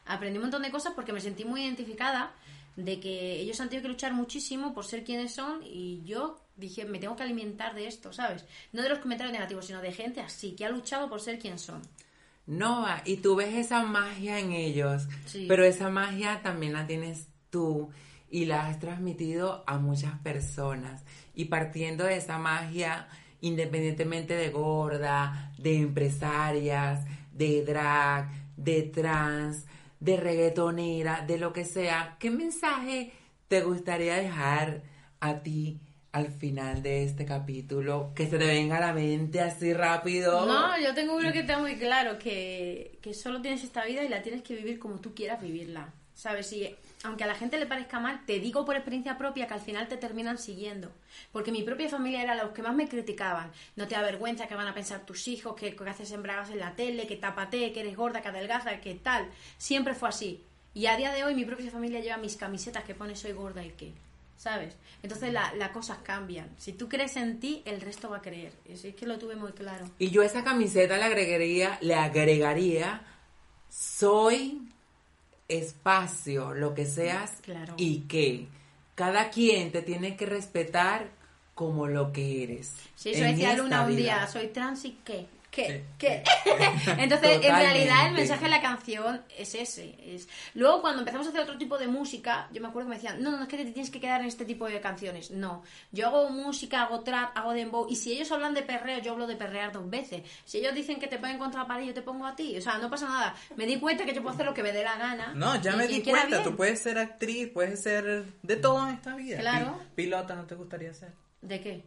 Aprendí un montón de cosas porque me sentí muy identificada de que ellos han tenido que luchar muchísimo por ser quienes son y yo dije, me tengo que alimentar de esto, ¿sabes? No de los comentarios negativos, sino de gente así, que ha luchado por ser quien son. Nova, y tú ves esa magia en ellos, Sí. pero esa magia también la tienes tú y la has transmitido a muchas personas. Y partiendo de esa magia, independientemente de gorda, de empresarias, de drag, de trans, de reggaetonera, de lo que sea, ¿qué mensaje te gustaría dejar a ti al final de este capítulo? Que se te venga a la mente así rápido. No, yo tengo uno que está muy claro, que, que solo tienes esta vida y la tienes que vivir como tú quieras vivirla. ¿Sabes? Y aunque a la gente le parezca mal, te digo por experiencia propia que al final te terminan siguiendo. Porque mi propia familia era los que más me criticaban. No te da vergüenza que van a pensar tus hijos, que, haces embragas en la tele, que tápate, que eres gorda, que adelgaza, que tal. Siempre fue así. Y a día de hoy mi propia familia lleva mis camisetas que pone soy gorda y qué. ¿Sabes? Entonces la- las cosas cambian. Si tú crees en ti, el resto va a creer. Es, es que lo tuve muy claro. Y yo a esa camiseta le agregaría, le agregaría, soy espacio, lo que seas Claro. y que cada quien te tiene que respetar como lo que eres. Sí, decía Luna un día, soy trans y qué, qué, Sí. qué. Entonces, en realidad el mensaje de la canción es ese. Es... Luego, cuando empezamos a hacer otro tipo de música, yo me acuerdo que me decían, no, no, es que te tienes que quedar en este tipo de canciones. No, yo hago música, hago trap, hago dembow, y si ellos hablan de perreo, yo hablo de perrear dos veces. Si ellos dicen que te ponen contra la pared, yo te pongo a ti. O sea, no pasa nada. Me di cuenta que yo puedo hacer lo que me dé la gana. No, ya y- me di cuenta, bien. tú puedes ser actriz, puedes ser de todo en esta vida. Claro. Pi- Pilota, ¿no te gustaría ser? ¿De qué?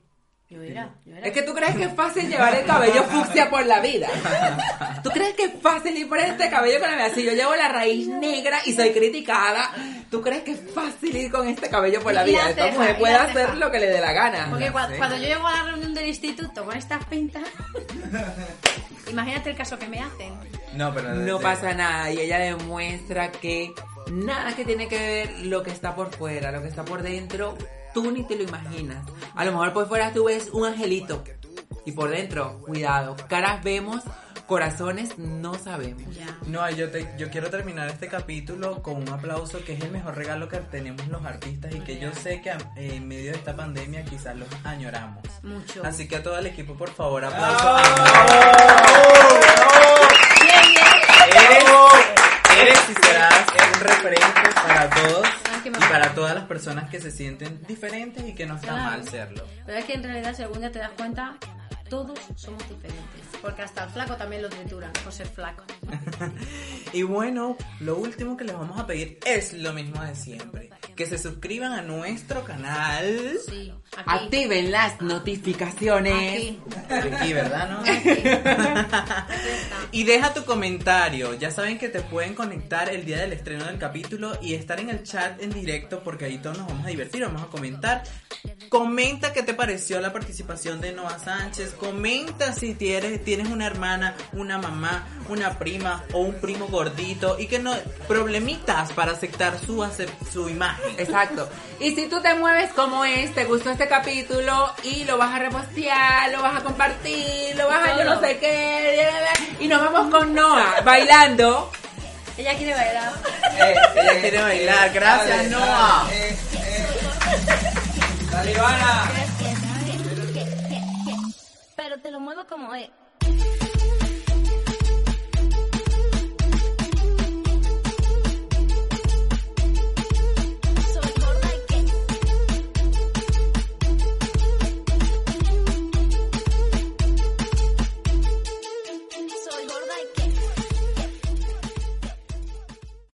Yo era, yo era. Es que tú crees que es fácil llevar el cabello fucsia por la vida. ¿Tú crees que es fácil ir por este cabello con la vida? Si yo llevo la raíz negra y soy criticada, ¿tú crees que es fácil ir con este cabello por la Y la vida? Esta ceja, mujer puede hacer ceja. lo que le dé la gana. Porque cua- sé. cuando yo llego a la reunión del instituto con estas pintas, imagínate el caso que me hacen. No, pero No pasa nada y ella demuestra que nada que tiene que ver lo que está por fuera, lo que está por dentro, tú ni te lo imaginas. A lo mejor por fuera tú ves un angelito y por dentro, cuidado, caras vemos, corazones no sabemos. No, yo, te, yo quiero terminar este capítulo con un aplauso que es el mejor regalo que tenemos los artistas y que yo sé que a- en medio de esta pandemia quizás los añoramos. Mucho. Así que a todo el equipo, por favor, aplauso. Bien, bien. Eres, eres y serás un referente para todos Y para todas las personas que se sienten diferentes y que no está Claro. mal serlo. Pero es que en realidad, si algún día te das cuenta, todos somos diferentes. Porque hasta el flaco también lo trituran por ser flaco. Y bueno, lo último que les vamos a pedir es lo mismo de siempre. Que se suscriban a nuestro canal. Sí, aquí. Activen las notificaciones. Aquí. Aquí, ¿verdad? ¿No? Aquí está. Y deja tu comentario. Ya saben que te pueden conectar el día del estreno del capítulo y estar en el chat en directo porque ahí todos nos vamos a divertir, vamos a comentar. Comenta qué te pareció la participación de Noah Sánchez. Comenta si tienes, tienes una hermana, una mamá, una prima o un primo gordito y que no problemitas para aceptar su acep- su imagen. Exacto. Y si tú te mueves como es, te gustó este capítulo y lo vas a repostear, lo vas a compartir, lo vas a yo no sé qué, y nos vamos con Noah bailando. Ella quiere bailar. Eh, ella quiere bailar. Gracias, Dale, Noah. dale, eh, eh. Dale, Ivana. Pero te lo muevo como es.